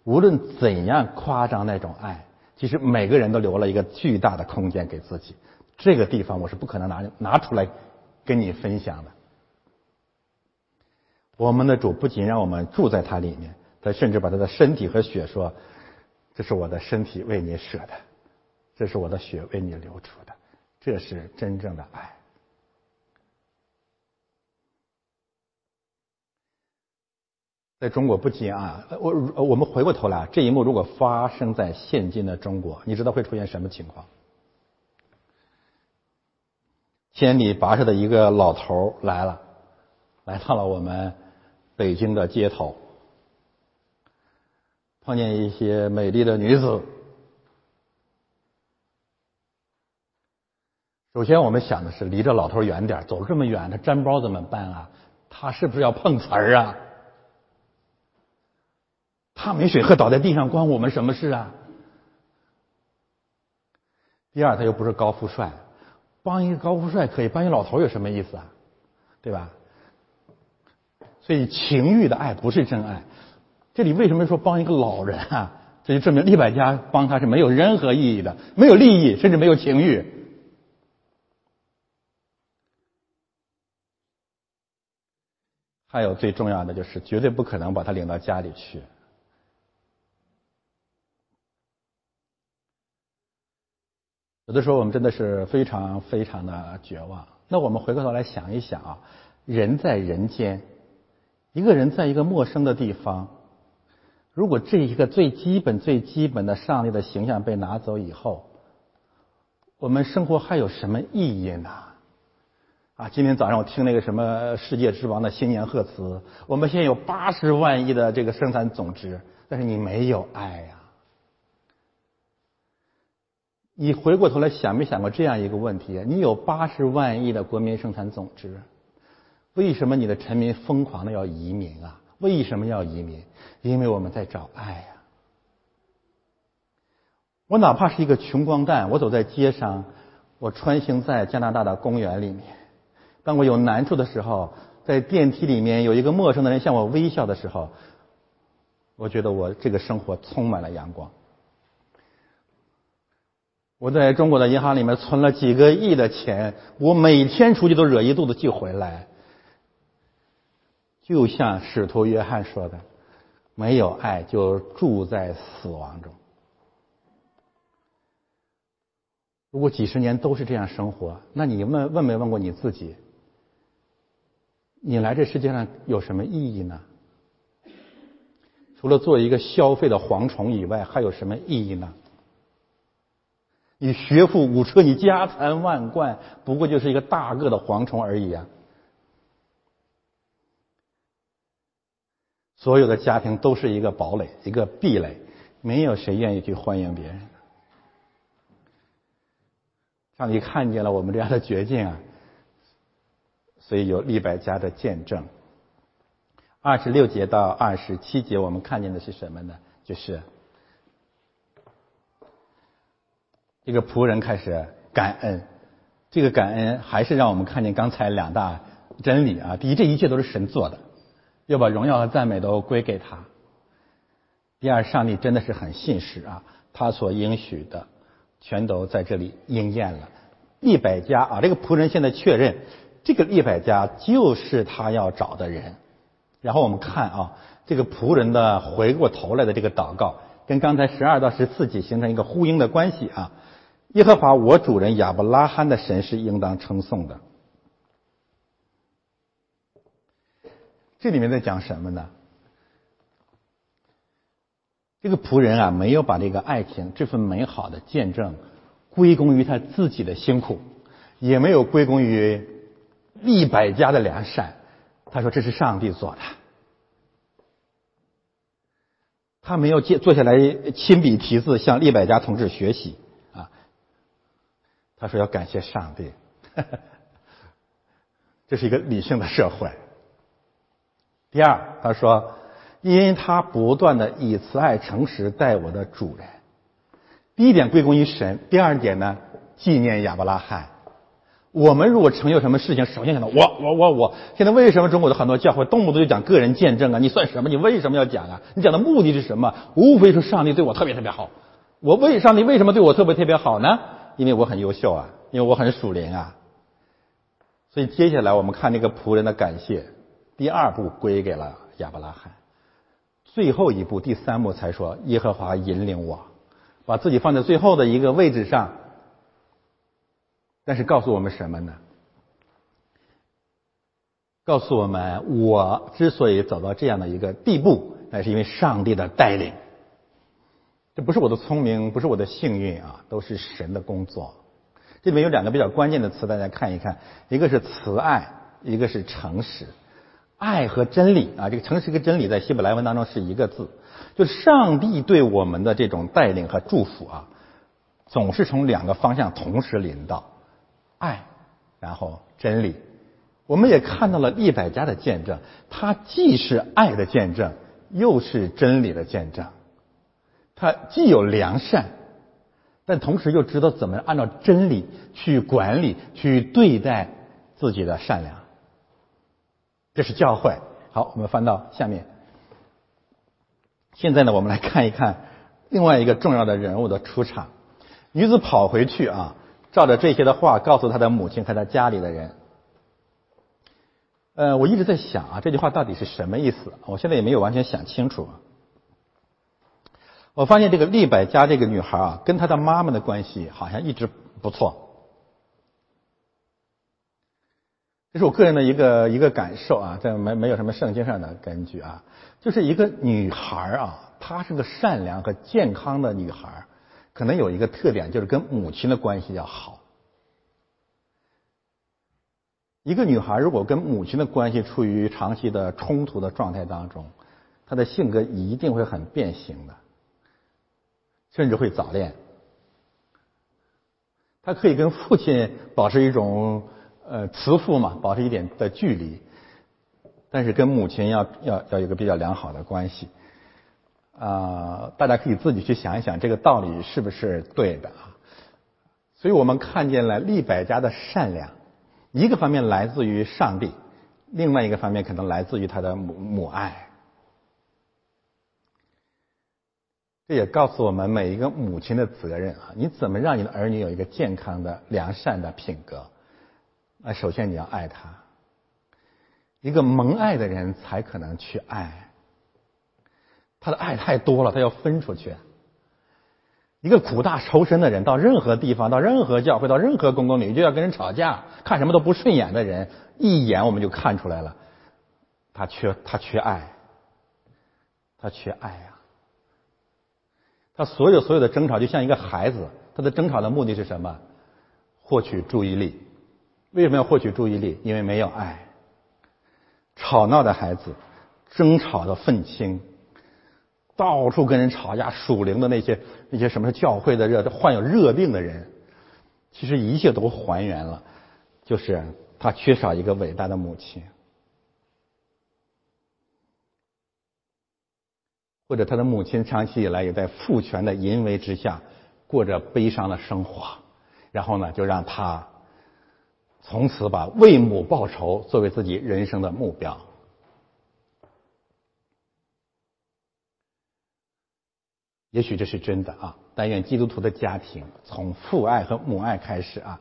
无论怎样夸张那种爱。其实每个人都留了一个巨大的空间给自己，这个地方我是不可能拿拿出来跟你分享的。我们的主不仅让我们住在他里面，他甚至把他的身体和血说：“这是我的身体为你舍的，这是我的血为你流出的，这是真正的爱。”在中国不仅啊，我我们回过头来，这一幕如果发生在现今的中国，你知道会出现什么情况？千里跋涉的一个老头来了，来到了我们北京的街头，碰见一些美丽的女子。首先，我们想的是离这老头远点，走这么远，他粘包怎么办啊？他是不是要碰瓷儿啊？他没水喝，倒在地上，关我们什么事啊？第二，他又不是高富帅，帮一个高富帅可以，帮一个老头有什么意思啊？对吧？所以情欲的爱不是真爱。这里为什么说帮一个老人啊？这就证明利百家帮他是没有任何意义的，没有利益，甚至没有情欲。还有最重要的就是，绝对不可能把他领到家里去。有的时候我们真的是非常非常的绝望。那我们回过头来想一想啊，人在人间，一个人在一个陌生的地方，如果这一个最基本最基本的上帝的形象被拿走以后，我们生活还有什么意义呢？啊，今天早上我听那个什么世界之王的新年贺词，我们现在有八十万亿的这个生产总值，但是你没有爱呀。你回过头来想没想过这样一个问题？你有八十万亿的国民生产总值，为什么你的臣民疯狂的要移民啊？为什么要移民？因为我们在找爱呀。我哪怕是一个穷光蛋，我走在街上，我穿行在加拿大的公园里面，当我有难处的时候，在电梯里面有一个陌生的人向我微笑的时候，我觉得我这个生活充满了阳光。我在中国的银行里面存了几个亿的钱，我每天出去都惹一肚子气回来。就像使徒约翰说的：“没有爱，就住在死亡中。”如果几十年都是这样生活，那你问问没问过你自己？你来这世界上有什么意义呢？除了做一个消费的蝗虫以外，还有什么意义呢？你学富五车，你家财万贯，不过就是一个大个的蝗虫而已啊！所有的家庭都是一个堡垒，一个壁垒，没有谁愿意去欢迎别人。上帝看见了我们这样的绝境啊，所以有利百家的见证。二十六节到二十七节，我们看见的是什么呢？就是这个仆人开始感恩，这个感恩还是让我们看见刚才两大真理啊。第一，这一切都是神做的，要把荣耀和赞美都归给他。第二，上帝真的是很信实啊，他所应许的。全都在这里应验了。利百家啊，这个仆人现在确认，这个利百家就是他要找的人。然后我们看啊，这个仆人的回过头来的这个祷告，跟刚才十二到十四节形成一个呼应的关系啊。耶和华我主人亚伯拉罕的神是应当称颂的。这里面在讲什么呢？这个仆人啊，没有把这个爱情这份美好的见证归功于他自己的辛苦，也没有归功于利百家的良善。他说这是上帝做的。他没有接坐下来亲笔题字向利百家同志学习。他说要感谢上帝，这是一个理性的社会。第二，他说。因他不断的以慈爱诚实待我的主人，第一点归功于神，第二点呢纪念亚伯拉罕。我们如果成就什么事情，首先想到我我我我。现在为什么中国的很多教会动不动就讲个人见证啊？你算什么？你为什么要讲啊？你讲的目的是什么？无非是上帝对我特别特别好。我为上帝为什么对我特别特别好呢？因为我很优秀啊，因为我很属灵啊。所以接下来我们看那个仆人的感谢，第二步归给了亚伯拉罕。最后一步，第三步才说耶和华引领我，把自己放在最后的一个位置上。但是告诉我们什么呢？告诉我们，我之所以走到这样的一个地步，那是因为上帝的带领。这不是我的聪明，不是我的幸运啊，都是神的工作。这里面有两个比较关键的词，大家看一看，一个是慈爱，一个是诚实。爱和真理啊，这个诚实跟真理在希伯来文当中是一个字，就上帝对我们的这种带领和祝福啊，总是从两个方向同时临到，爱，然后真理。我们也看到了利百家的见证，它既是爱的见证，又是真理的见证。他既有良善，但同时又知道怎么按照真理去管理、去对待自己的善良。这是教会。好，我们翻到下面。现在呢，我们来看一看另外一个重要的人物的出场。女子跑回去啊，照着这些的话告诉她的母亲和她家里的人。呃，我一直在想啊，这句话到底是什么意思？我现在也没有完全想清楚。我发现这个利百家这个女孩啊，跟她的妈妈的关系好像一直不错。这是我个人的一个一个感受啊，这没没有什么圣经上的根据啊，就是一个女孩啊，她是个善良和健康的女孩，可能有一个特点就是跟母亲的关系要好。一个女孩如果跟母亲的关系处于长期的冲突的状态当中，她的性格一定会很变形的，甚至会早恋。他可以跟父亲保持一种。呃，慈父嘛，保持一点的距离，但是跟母亲要要要有个比较良好的关系，啊，大家可以自己去想一想，这个道理是不是对的啊？所以我们看见了利百家的善良，一个方面来自于上帝，另外一个方面可能来自于他的母母爱。这也告诉我们每一个母亲的责任啊，你怎么让你的儿女有一个健康的良善的品格？那首先你要爱他，一个蒙爱的人才可能去爱，他的爱太多了，他要分出去。一个苦大仇深的人，到任何地方，到任何教会，到任何公共领域，就要跟人吵架，看什么都不顺眼的人，一眼我们就看出来了，他缺他缺爱，他缺爱啊！他所有所有的争吵，就像一个孩子。他的争吵的目的是什么？获取注意力。为什么要获取注意力？因为没有爱。吵闹的孩子，争吵的愤青，到处跟人吵架，属灵的那些那些什么教会的热患有热病的人，其实一切都还原了，就是他缺少一个伟大的母亲。或者他的母亲长期以来也在父权的淫威之下过着悲伤的生活，然后呢，就让他从此把为母报仇作为自己人生的目标。也许这是真的啊！但愿基督徒的家庭从父爱和母爱开始啊。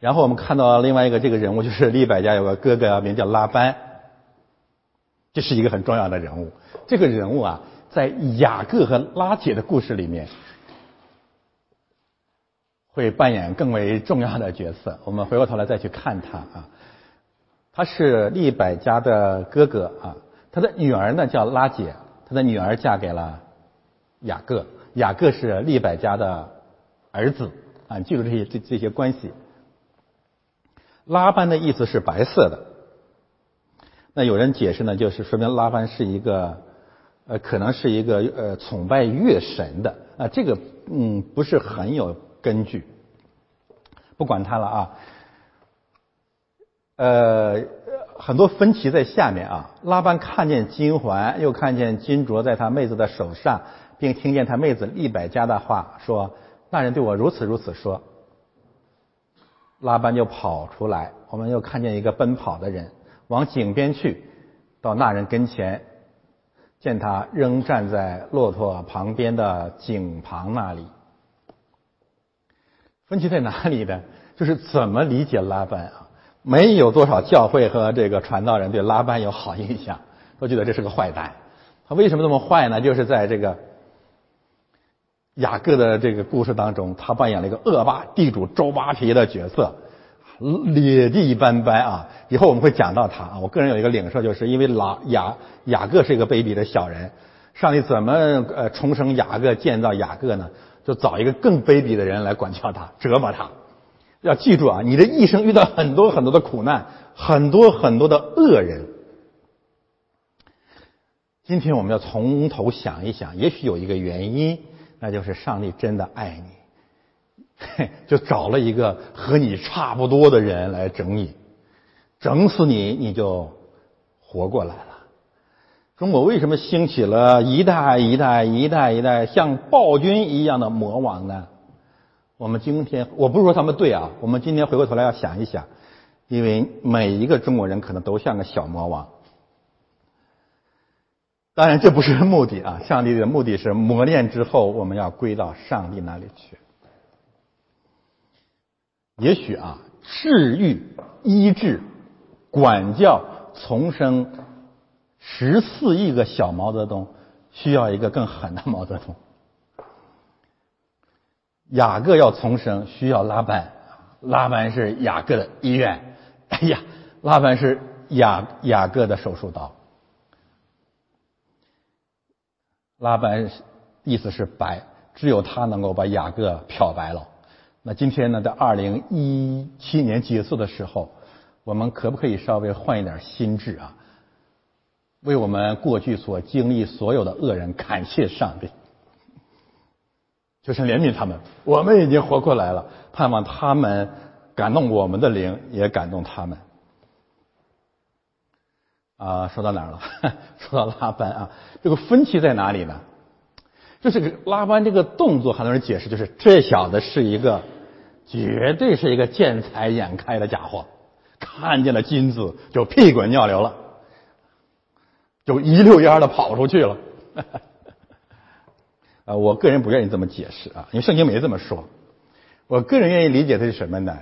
然后我们看到另外一个这个人物，就是利百家有个哥哥名叫拉班，这是一个很重要的人物。这个人物啊，在雅各和拉姐的故事里面，会扮演更为重要的角色。我们回过头来再去看他啊，他是利百家的哥哥啊，他的女儿呢叫拉姐，他的女儿嫁给了雅各，雅各是利百家的儿子啊，记住这些这这些关系。拉班的意思是白色的，那有人解释呢，就是说明拉班是一个。呃，可能是一个呃崇拜月神的啊，这个嗯不是很有根据。不管他了啊，呃，很多分歧在下面啊。拉班看见金环，又看见金镯在他妹子的手上，并听见他妹子利百加的话说：“那人对我如此如此说。”拉班就跑出来，我们又看见一个奔跑的人往井边去，到那人跟前。见他仍站在骆驼旁边的井旁那里，分歧在哪里呢？就是怎么理解拉班啊？没有多少教会和这个传道人对拉班有好印象，都觉得这是个坏蛋。他为什么这么坏呢？就是在这个雅各的这个故事当中，他扮演了一个恶霸地主周扒皮的角色。劣迹斑斑啊！以后我们会讲到他啊。我个人有一个领受，就是因为拉雅雅各是一个卑鄙的小人，上帝怎么呃重生雅各建造雅各呢？就找一个更卑鄙的人来管教他，折磨他。要记住啊，你的一生遇到很多很多的苦难，很多很多的恶人。今天我们要从头想一想，也许有一个原因，那就是上帝真的爱你。嘿 就找了一个和你差不多的人来整你，整死你，你就活过来了。中国为什么兴起了一代一代一代一代像暴君一样的魔王呢？我们今天我不是说他们对啊，我们今天回过头来要想一想，因为每一个中国人可能都像个小魔王。当然这不是目的啊，上帝的目的是磨练之后，我们要归到上帝那里去。也许啊，治愈、医治、管教、重生十四亿个小毛泽东，需要一个更狠的毛泽东。雅各要重生，需要拉班，拉班是雅各的医院。哎呀，拉班是雅雅各的手术刀。拉班意思是白，只有他能够把雅各漂白了。那今天呢，在二零一七年结束的时候，我们可不可以稍微换一点心智啊？为我们过去所经历所有的恶人感谢上帝，就是怜悯他们。我们已经活过来了，盼望他们感动我们的灵，也感动他们。啊，说到哪儿了？说到拉班啊，这个分歧在哪里呢？就是拉班这个动作，很多人解释就是这小子是一个。绝对是一个见财眼开的家伙，看见了金子就屁滚尿流了，就一溜烟的跑出去了。啊，我个人不愿意这么解释啊，因为圣经没这么说。我个人愿意理解的是什么呢？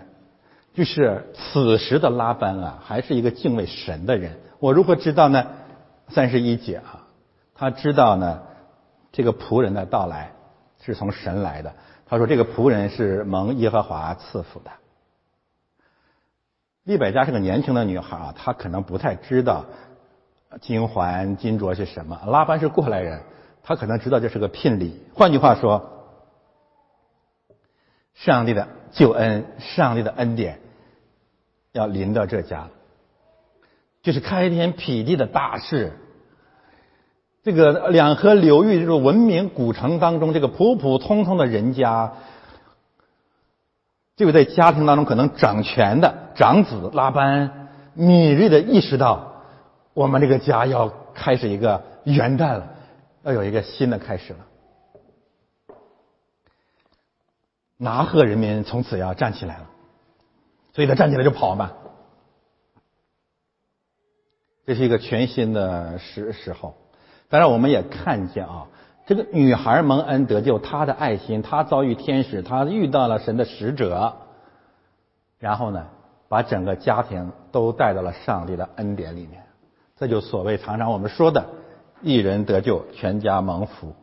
就是此时的拉班啊，还是一个敬畏神的人。我如何知道呢？三十一节啊，他知道呢，这个仆人的到来是从神来的。他说：“这个仆人是蒙耶和华赐福的。”利百加是个年轻的女孩啊，她可能不太知道金环、金镯是什么。拉班是过来人，他可能知道这是个聘礼。换句话说，上帝的救恩，上帝的恩典要临到这家，就是开天辟地的大事。这个两河流域这种文明古城当中，这个普普通通的人家，这个在家庭当中可能掌权的长子拉班，敏锐的意识到，我们这个家要开始一个元旦了，要有一个新的开始了。拿鹤人民从此要站起来了，所以他站起来就跑嘛。这是一个全新的时时候。当然，我们也看见啊，这个女孩蒙恩得救，她的爱心，她遭遇天使，她遇到了神的使者，然后呢，把整个家庭都带到了上帝的恩典里面。这就所谓常常我们说的“一人得救，全家蒙福”。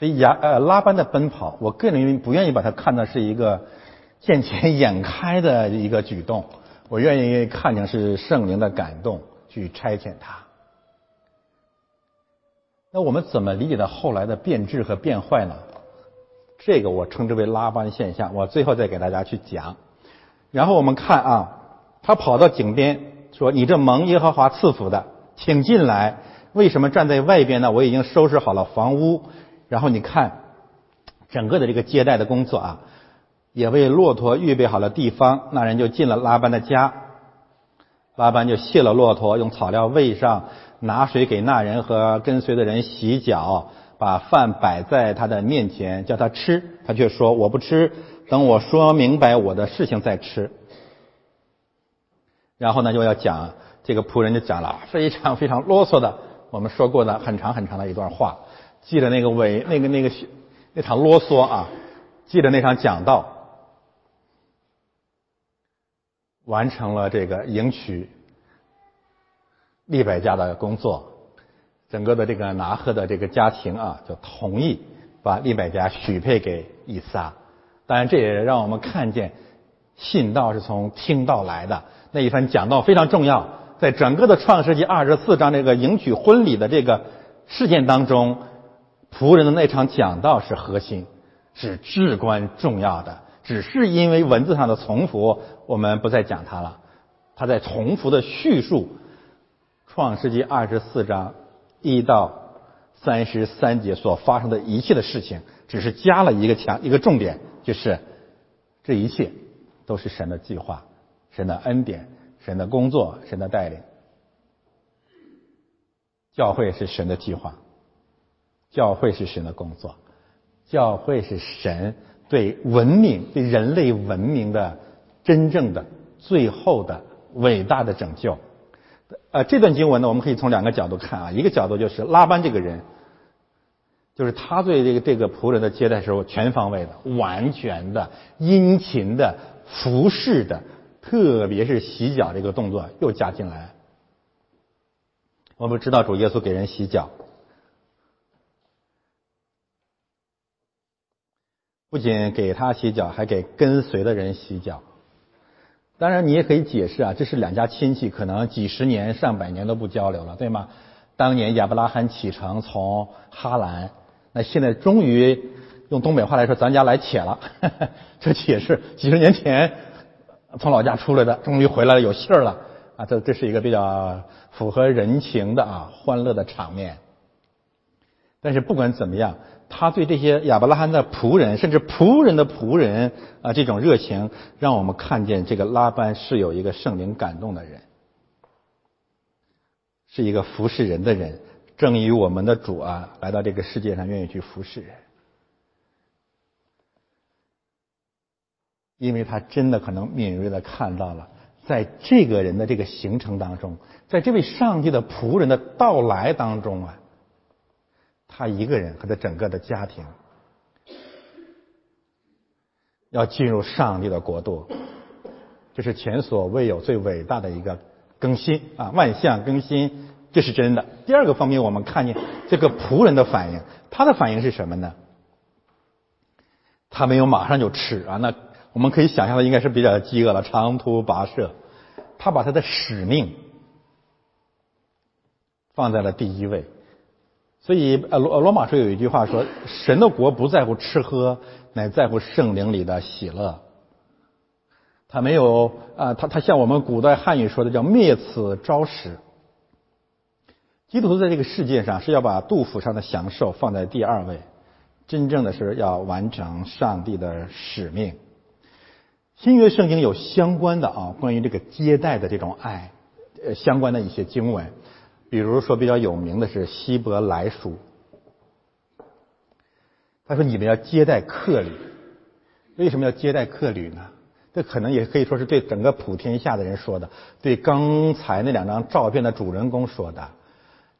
所以亚呃拉班的奔跑，我个人不愿意把它看作是一个见钱眼开的一个举动，我愿意看成是圣灵的感动去差遣他。那我们怎么理解到后来的变质和变坏呢？这个我称之为拉班现象，我最后再给大家去讲。然后我们看啊，他跑到井边说：“你这蒙耶和华赐福的，请进来。为什么站在外边呢？我已经收拾好了房屋。”然后你看，整个的这个接待的工作啊，也为骆驼预备好了地方。那人就进了拉班的家，拉班就卸了骆驼，用草料喂上，拿水给那人和跟随的人洗脚，把饭摆在他的面前，叫他吃，他却说我不吃，等我说明白我的事情再吃。然后呢，就要讲这个仆人就讲了非常非常啰嗦的，我们说过的很长很长的一段话。记得那个尾那个那个那场啰嗦啊，记得那场讲道，完成了这个迎娶利百家的工作，整个的这个拿鹤的这个家庭啊，就同意把利百家许配给以撒。当然，这也让我们看见信道是从听道来的。那一番讲道非常重要，在整个的创世纪二十四章这个迎娶婚礼的这个事件当中。仆人的那场讲道是核心，是至关重要的。只是因为文字上的重复，我们不再讲它了。他在重复的叙述《创世纪》二十四章一到三十三节所发生的一切的事情，只是加了一个强一个重点，就是这一切都是神的计划、神的恩典、神的工作、神的带领。教会是神的计划。教会是神的工作，教会是神对文明、对人类文明的真正的、最后的伟大的拯救。呃，这段经文呢，我们可以从两个角度看啊。一个角度就是拉班这个人，就是他对这个这个仆人的接待时候全方位的、完全的、殷勤的、服侍的，特别是洗脚这个动作又加进来。我们知道主耶稣给人洗脚。不仅给他洗脚，还给跟随的人洗脚。当然，你也可以解释啊，这是两家亲戚可能几十年、上百年都不交流了，对吗？当年亚伯拉罕启程从哈兰，那现在终于用东北话来说，咱家来且了。这且是几十年前从老家出来的，终于回来了，有信儿了啊！这这是一个比较符合人情的啊，欢乐的场面。但是不管怎么样。他对这些亚伯拉罕的仆人，甚至仆人的仆人啊，这种热情，让我们看见这个拉班是有一个圣灵感动的人，是一个服侍人的人，正与我们的主啊来到这个世界上，愿意去服侍人，因为他真的可能敏锐的看到了，在这个人的这个行程当中，在这位上帝的仆人的到来当中啊。他一个人和他整个的家庭要进入上帝的国度，这是前所未有最伟大的一个更新啊！万象更新，这是真的。第二个方面，我们看见这个仆人的反应，他的反应是什么呢？他没有马上就吃啊，那我们可以想象的应该是比较饥饿了，长途跋涉，他把他的使命放在了第一位。所以呃罗罗马书有一句话说：“神的国不在乎吃喝，乃在乎圣灵里的喜乐。”他没有啊，他他像我们古代汉语说的叫“灭此朝食”。基督徒在这个世界上是要把杜甫上的享受放在第二位，真正的是要完成上帝的使命。新约圣经有相关的啊，关于这个接待的这种爱，呃，相关的一些经文，比如说比较有名的是希伯来书。他说：“你们要接待客旅，为什么要接待客旅呢？这可能也可以说是对整个普天下的人说的，对刚才那两张照片的主人公说的。”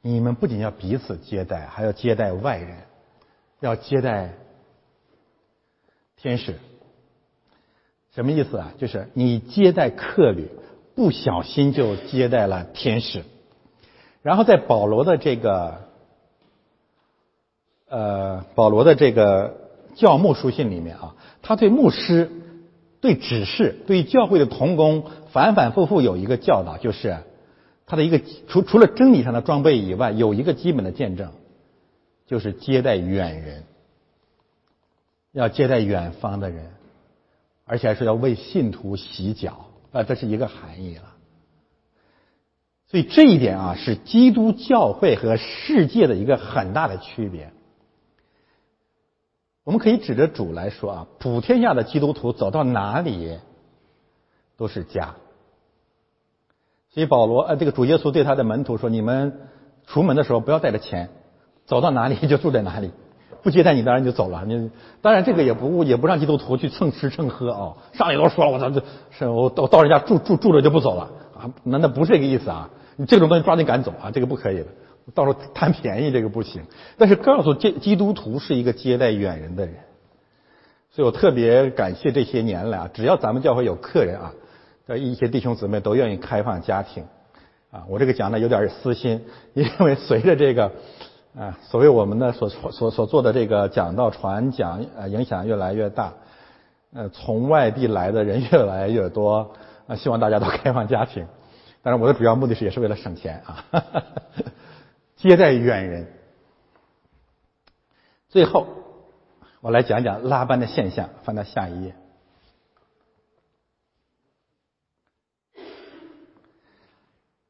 你们不仅要彼此接待，还要接待外人，要接待天使。什么意思啊？就是你接待客旅，不小心就接待了天使。然后在保罗的这个，呃，保罗的这个教牧书信里面啊，他对牧师、对指示、对教会的同工，反反复复有一个教导，就是。他的一个除除了真理上的装备以外，有一个基本的见证，就是接待远人，要接待远方的人，而且还是要为信徒洗脚啊，这是一个含义了。所以这一点啊，是基督教会和世界的一个很大的区别。我们可以指着主来说啊，普天下的基督徒走到哪里都是家。所以保罗呃，这个主耶稣对他的门徒说：“你们出门的时候不要带着钱，走到哪里就住在哪里，不接待你当然就走了。你当然这个也不也不让基督徒去蹭吃蹭喝啊。上里头说了，我操，这是我到到人家住住住着就不走了啊？那那不是这个意思啊！你这种东西抓紧赶走啊，这个不可以的。到时候贪便宜这个不行。但是告诉基基督徒是一个接待远人的人，所以我特别感谢这些年来啊，只要咱们教会有客人啊。”的一些弟兄姊妹都愿意开放家庭，啊，我这个讲的有点私心，因为随着这个啊，所谓我们的所所所做的这个讲道传讲，呃，影响越来越大，呃，从外地来的人越来越多，啊，希望大家都开放家庭，但是我的主要目的是也是为了省钱啊，接待远人。最后，我来讲讲拉班的现象，翻到下一页。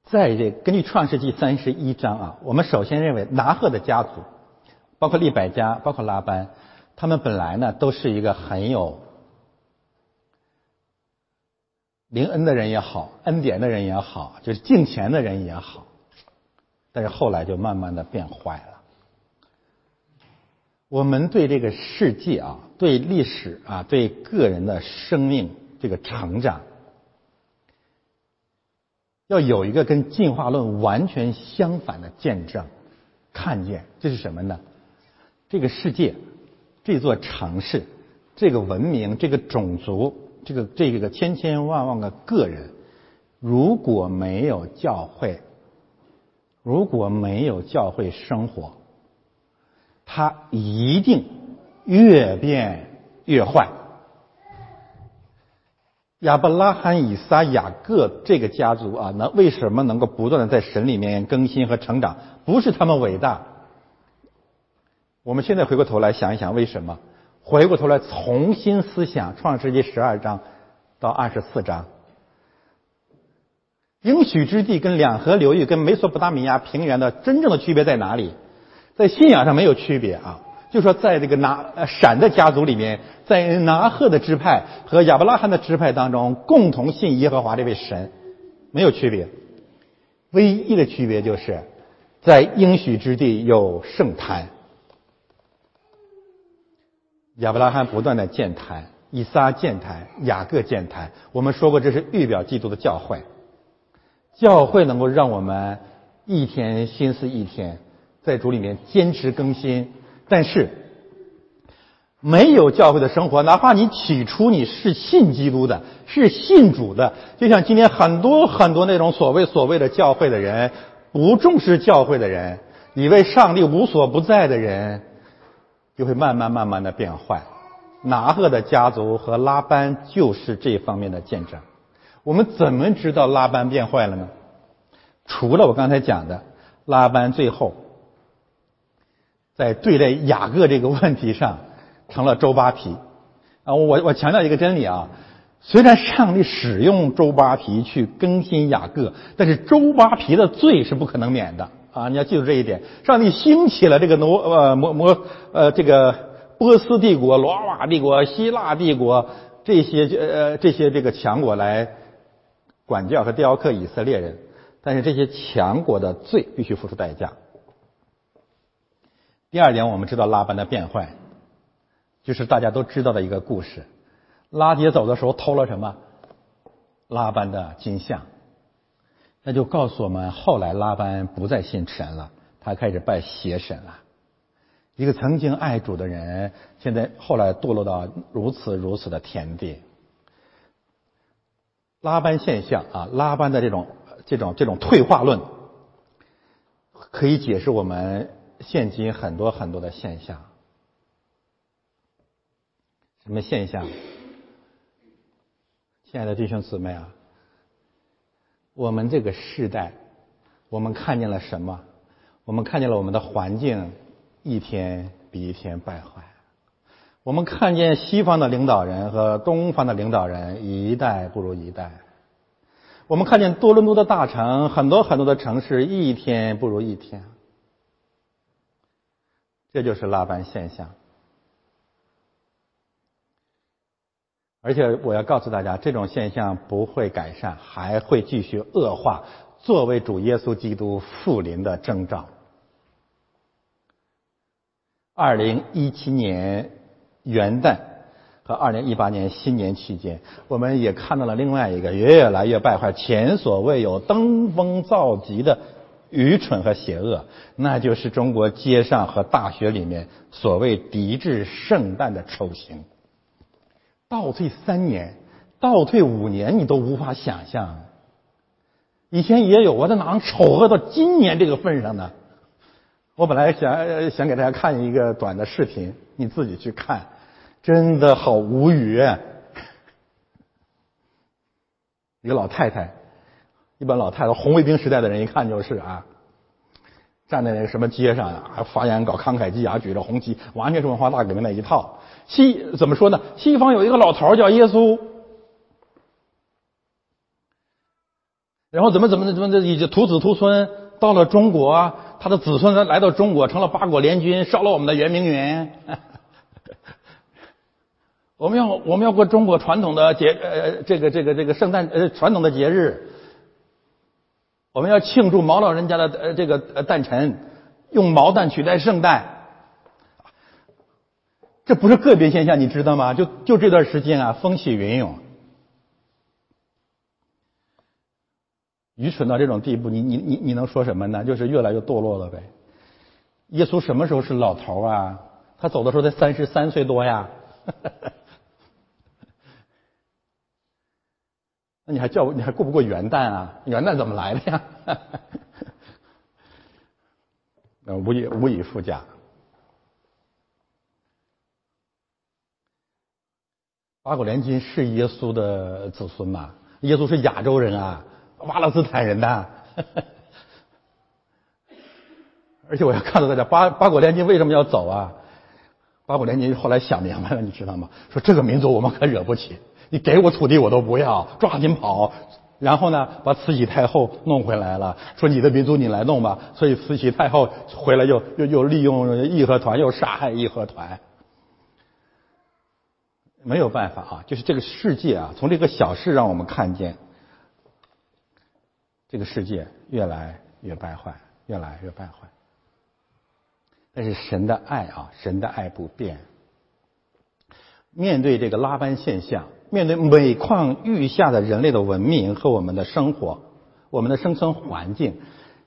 在这根据创世纪三十一章啊，我们首先认为拿鹤的家族，包括利百加，包括拉班，他们本来呢都是一个很有灵恩的人也好，恩典的人也好，就是敬虔的人也好，但是后来就慢慢的变坏了。我们对这个世界啊，对历史啊，对个人的生命这个成长。要有一个跟进化论完全相反的见证，看见这是什么呢？这个世界，这座城市，这个文明，这个种族，这个这个千千万万个个人，如果没有教会，如果没有教会生活，他一定越变越坏。亚伯拉罕、以撒、雅各这个家族啊，那为什么能够不断的在神里面更新和成长？不是他们伟大。我们现在回过头来想一想，为什么？回过头来重新思想创世纪十二章到二十四章，应许之地跟两河流域跟美索不达米亚平原的真正的区别在哪里？在信仰上没有区别啊。就说在这个拿呃闪的家族里面，在拿赫的支派和亚伯拉罕的支派当中，共同信耶和华这位神，没有区别。唯一的区别就是，在应许之地有圣坛。亚伯拉罕不断的建坛，以撒建坛，雅各建坛。我们说过，这是预表基督的教会。教会能够让我们一天心思一天，在主里面坚持更新。但是，没有教会的生活，哪怕你起初你是信基督的，是信主的，就像今天很多很多那种所谓所谓的教会的人，不重视教会的人，以为上帝无所不在的人，就会慢慢慢慢的变坏。拿赫的家族和拉班就是这方面的见证。我们怎么知道拉班变坏了呢？除了我刚才讲的，拉班最后。在对待雅各这个问题上成了周扒皮。啊，我我强调一个真理啊，虽然上帝使用周扒皮去更新雅各，但是周扒皮的罪是不可能免的啊！你要记住这一点。上帝兴起了这个挪呃摩摩呃这个波斯帝国、罗马帝国、希腊帝国这些呃这些这个强国来管教和雕刻以色列人，但是这些强国的罪必须付出代价。第二点，我们知道拉班的变坏。就是大家都知道的一个故事，拉杰走的时候偷了什么？拉班的金像，那就告诉我们，后来拉班不再信神了，他开始拜邪神了。一个曾经爱主的人，现在后来堕落到如此如此的田地。拉班现象啊，拉班的这种这种这种退化论，可以解释我们现今很多很多的现象。什么现象？亲爱的弟兄姊妹啊，我们这个时代，我们看见了什么？我们看见了我们的环境一天比一天败坏。我们看见西方的领导人和东方的领导人一代不如一代。我们看见多伦多的大城，很多很多的城市一天不如一天。这就是拉班现象。而且我要告诉大家，这种现象不会改善，还会继续恶化，作为主耶稣基督复临的征兆。二零一七年元旦和二零一八年新年期间，我们也看到了另外一个越来越败坏、前所未有、登峰造极的愚蠢和邪恶，那就是中国街上和大学里面所谓抵制圣诞的丑行。倒退三年，倒退五年，你都无法想象。以前也有，我这哪能丑恶到今年这个份上呢？我本来想想给大家看一个短的视频，你自己去看，真的好无语。一个老太太，一般老太太，红卫兵时代的人一看就是啊，站在那个什么街上啊，发言搞慷慨激昂，举着红旗，完全是文化大革命那一套。西怎么说呢？西方有一个老头叫耶稣，然后怎么怎么怎么的，已经徒子徒孙到了中国，他的子孙来来到中国，成了八国联军，烧了我们的圆明园。我们要我们要过中国传统的节呃这个这个这个圣诞呃传统的节日，我们要庆祝毛老人家的呃这个呃诞辰，用毛蛋取代圣诞。这不是个别现象，你知道吗？就就这段时间啊，风起云涌，愚蠢到这种地步，你你你你能说什么呢？就是越来越堕落了呗。耶稣什么时候是老头啊？他走的时候才三十三岁多呀。那你还叫你还过不过元旦啊？元旦怎么来的呀？那无以无以复加。八国联军是耶稣的子孙吗？耶稣是亚洲人啊，巴勒斯坦人呐。而且我要告诉大家，八八国联军为什么要走啊？八国联军后来想明白了，你知道吗？说这个民族我们可惹不起，你给我土地我都不要，抓紧跑。然后呢，把慈禧太后弄回来了，说你的民族你来弄吧。所以慈禧太后回来又又又利用义和团，又杀害义和团。没有办法啊，就是这个世界啊，从这个小事让我们看见，这个世界越来越败坏，越来越败坏。但是神的爱啊，神的爱不变。面对这个拉班现象，面对每况愈下的人类的文明和我们的生活，我们的生存环境，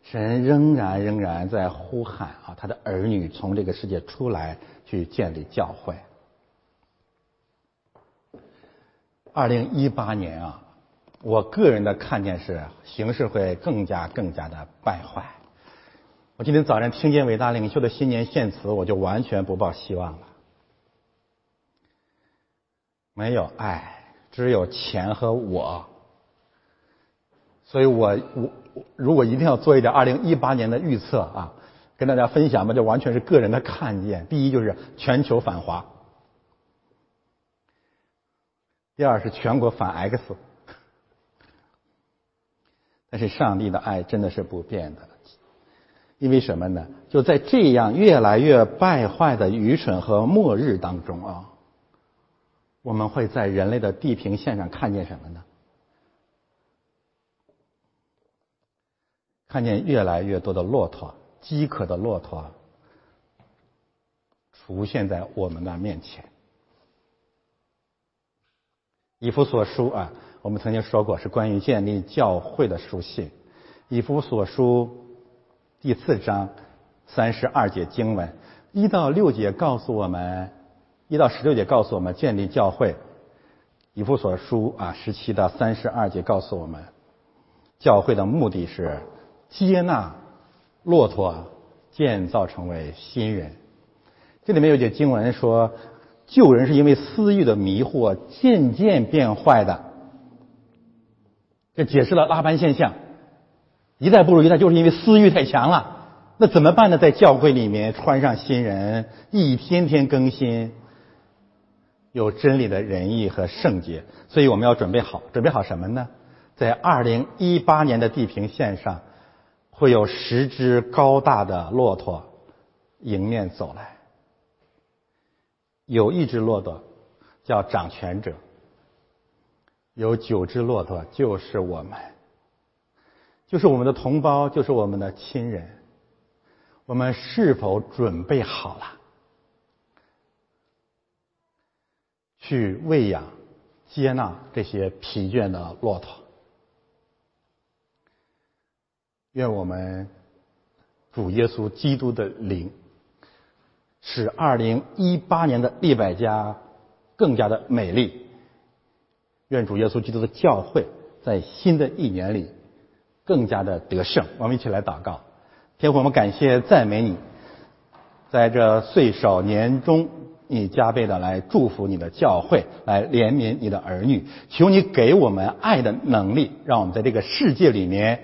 神仍然仍然在呼喊啊，他的儿女从这个世界出来，去建立教会。二零一八年啊，我个人的看见是形势会更加更加的败坏。我今天早上听见伟大领袖的新年献词，我就完全不抱希望了。没有爱，只有钱和我。所以我我如果一定要做一点二零一八年的预测啊，跟大家分享吧，这完全是个人的看见。第一就是全球反华，第二是全国反 X。但是上帝的爱真的是不变的，因为什么呢？就在这样越来越败坏的愚蠢和末日当中啊，我们会在人类的地平线上看见什么呢？看见越来越多的骆驼，饥渴的骆驼出现在我们的面前。以弗所书啊。我们曾经说过，是关于建立教会的书信。以弗所书第四章三十二节经文一到六节告诉我们，一到十六节告诉我们建立教会。以弗所书啊十七到三十二节告诉我们，教会的目的是接纳骆驼，建造成为新人。这里面有节经文说，旧人是因为私欲的迷惑，渐渐变坏的。这解释了拉班现象，一代不如一代，就是因为私欲太强了。那怎么办呢？在教会里面穿上新人，一天天更新，有真理的仁义和圣洁。所以我们要准备好，准备好什么呢？在二零一八年的地平线上，会有十只高大的骆驼迎面走来，有一只骆驼叫掌权者。有九只骆驼，就是我们，就是我们的同胞，就是我们的亲人。我们是否准备好了，去喂养、接纳这些疲倦的骆驼？愿我们主耶稣基督的灵，使二零一八年的利百家更加的美丽。愿主耶稣基督的教会，在新的一年里更加的得胜。我们一起来祷告，天父，我们感谢赞美你，在这岁首年中，你加倍的来祝福你的教会，来怜悯你的儿女。求你给我们爱的能力，让我们在这个世界里面，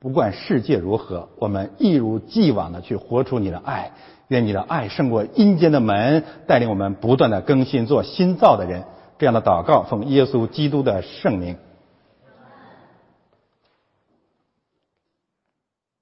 不管世界如何，我们一如既往的去活出你的爱。愿你的爱胜过阴间的门，带领我们不断的更新，做新造的人。这样的祷告，奉耶稣基督的圣名。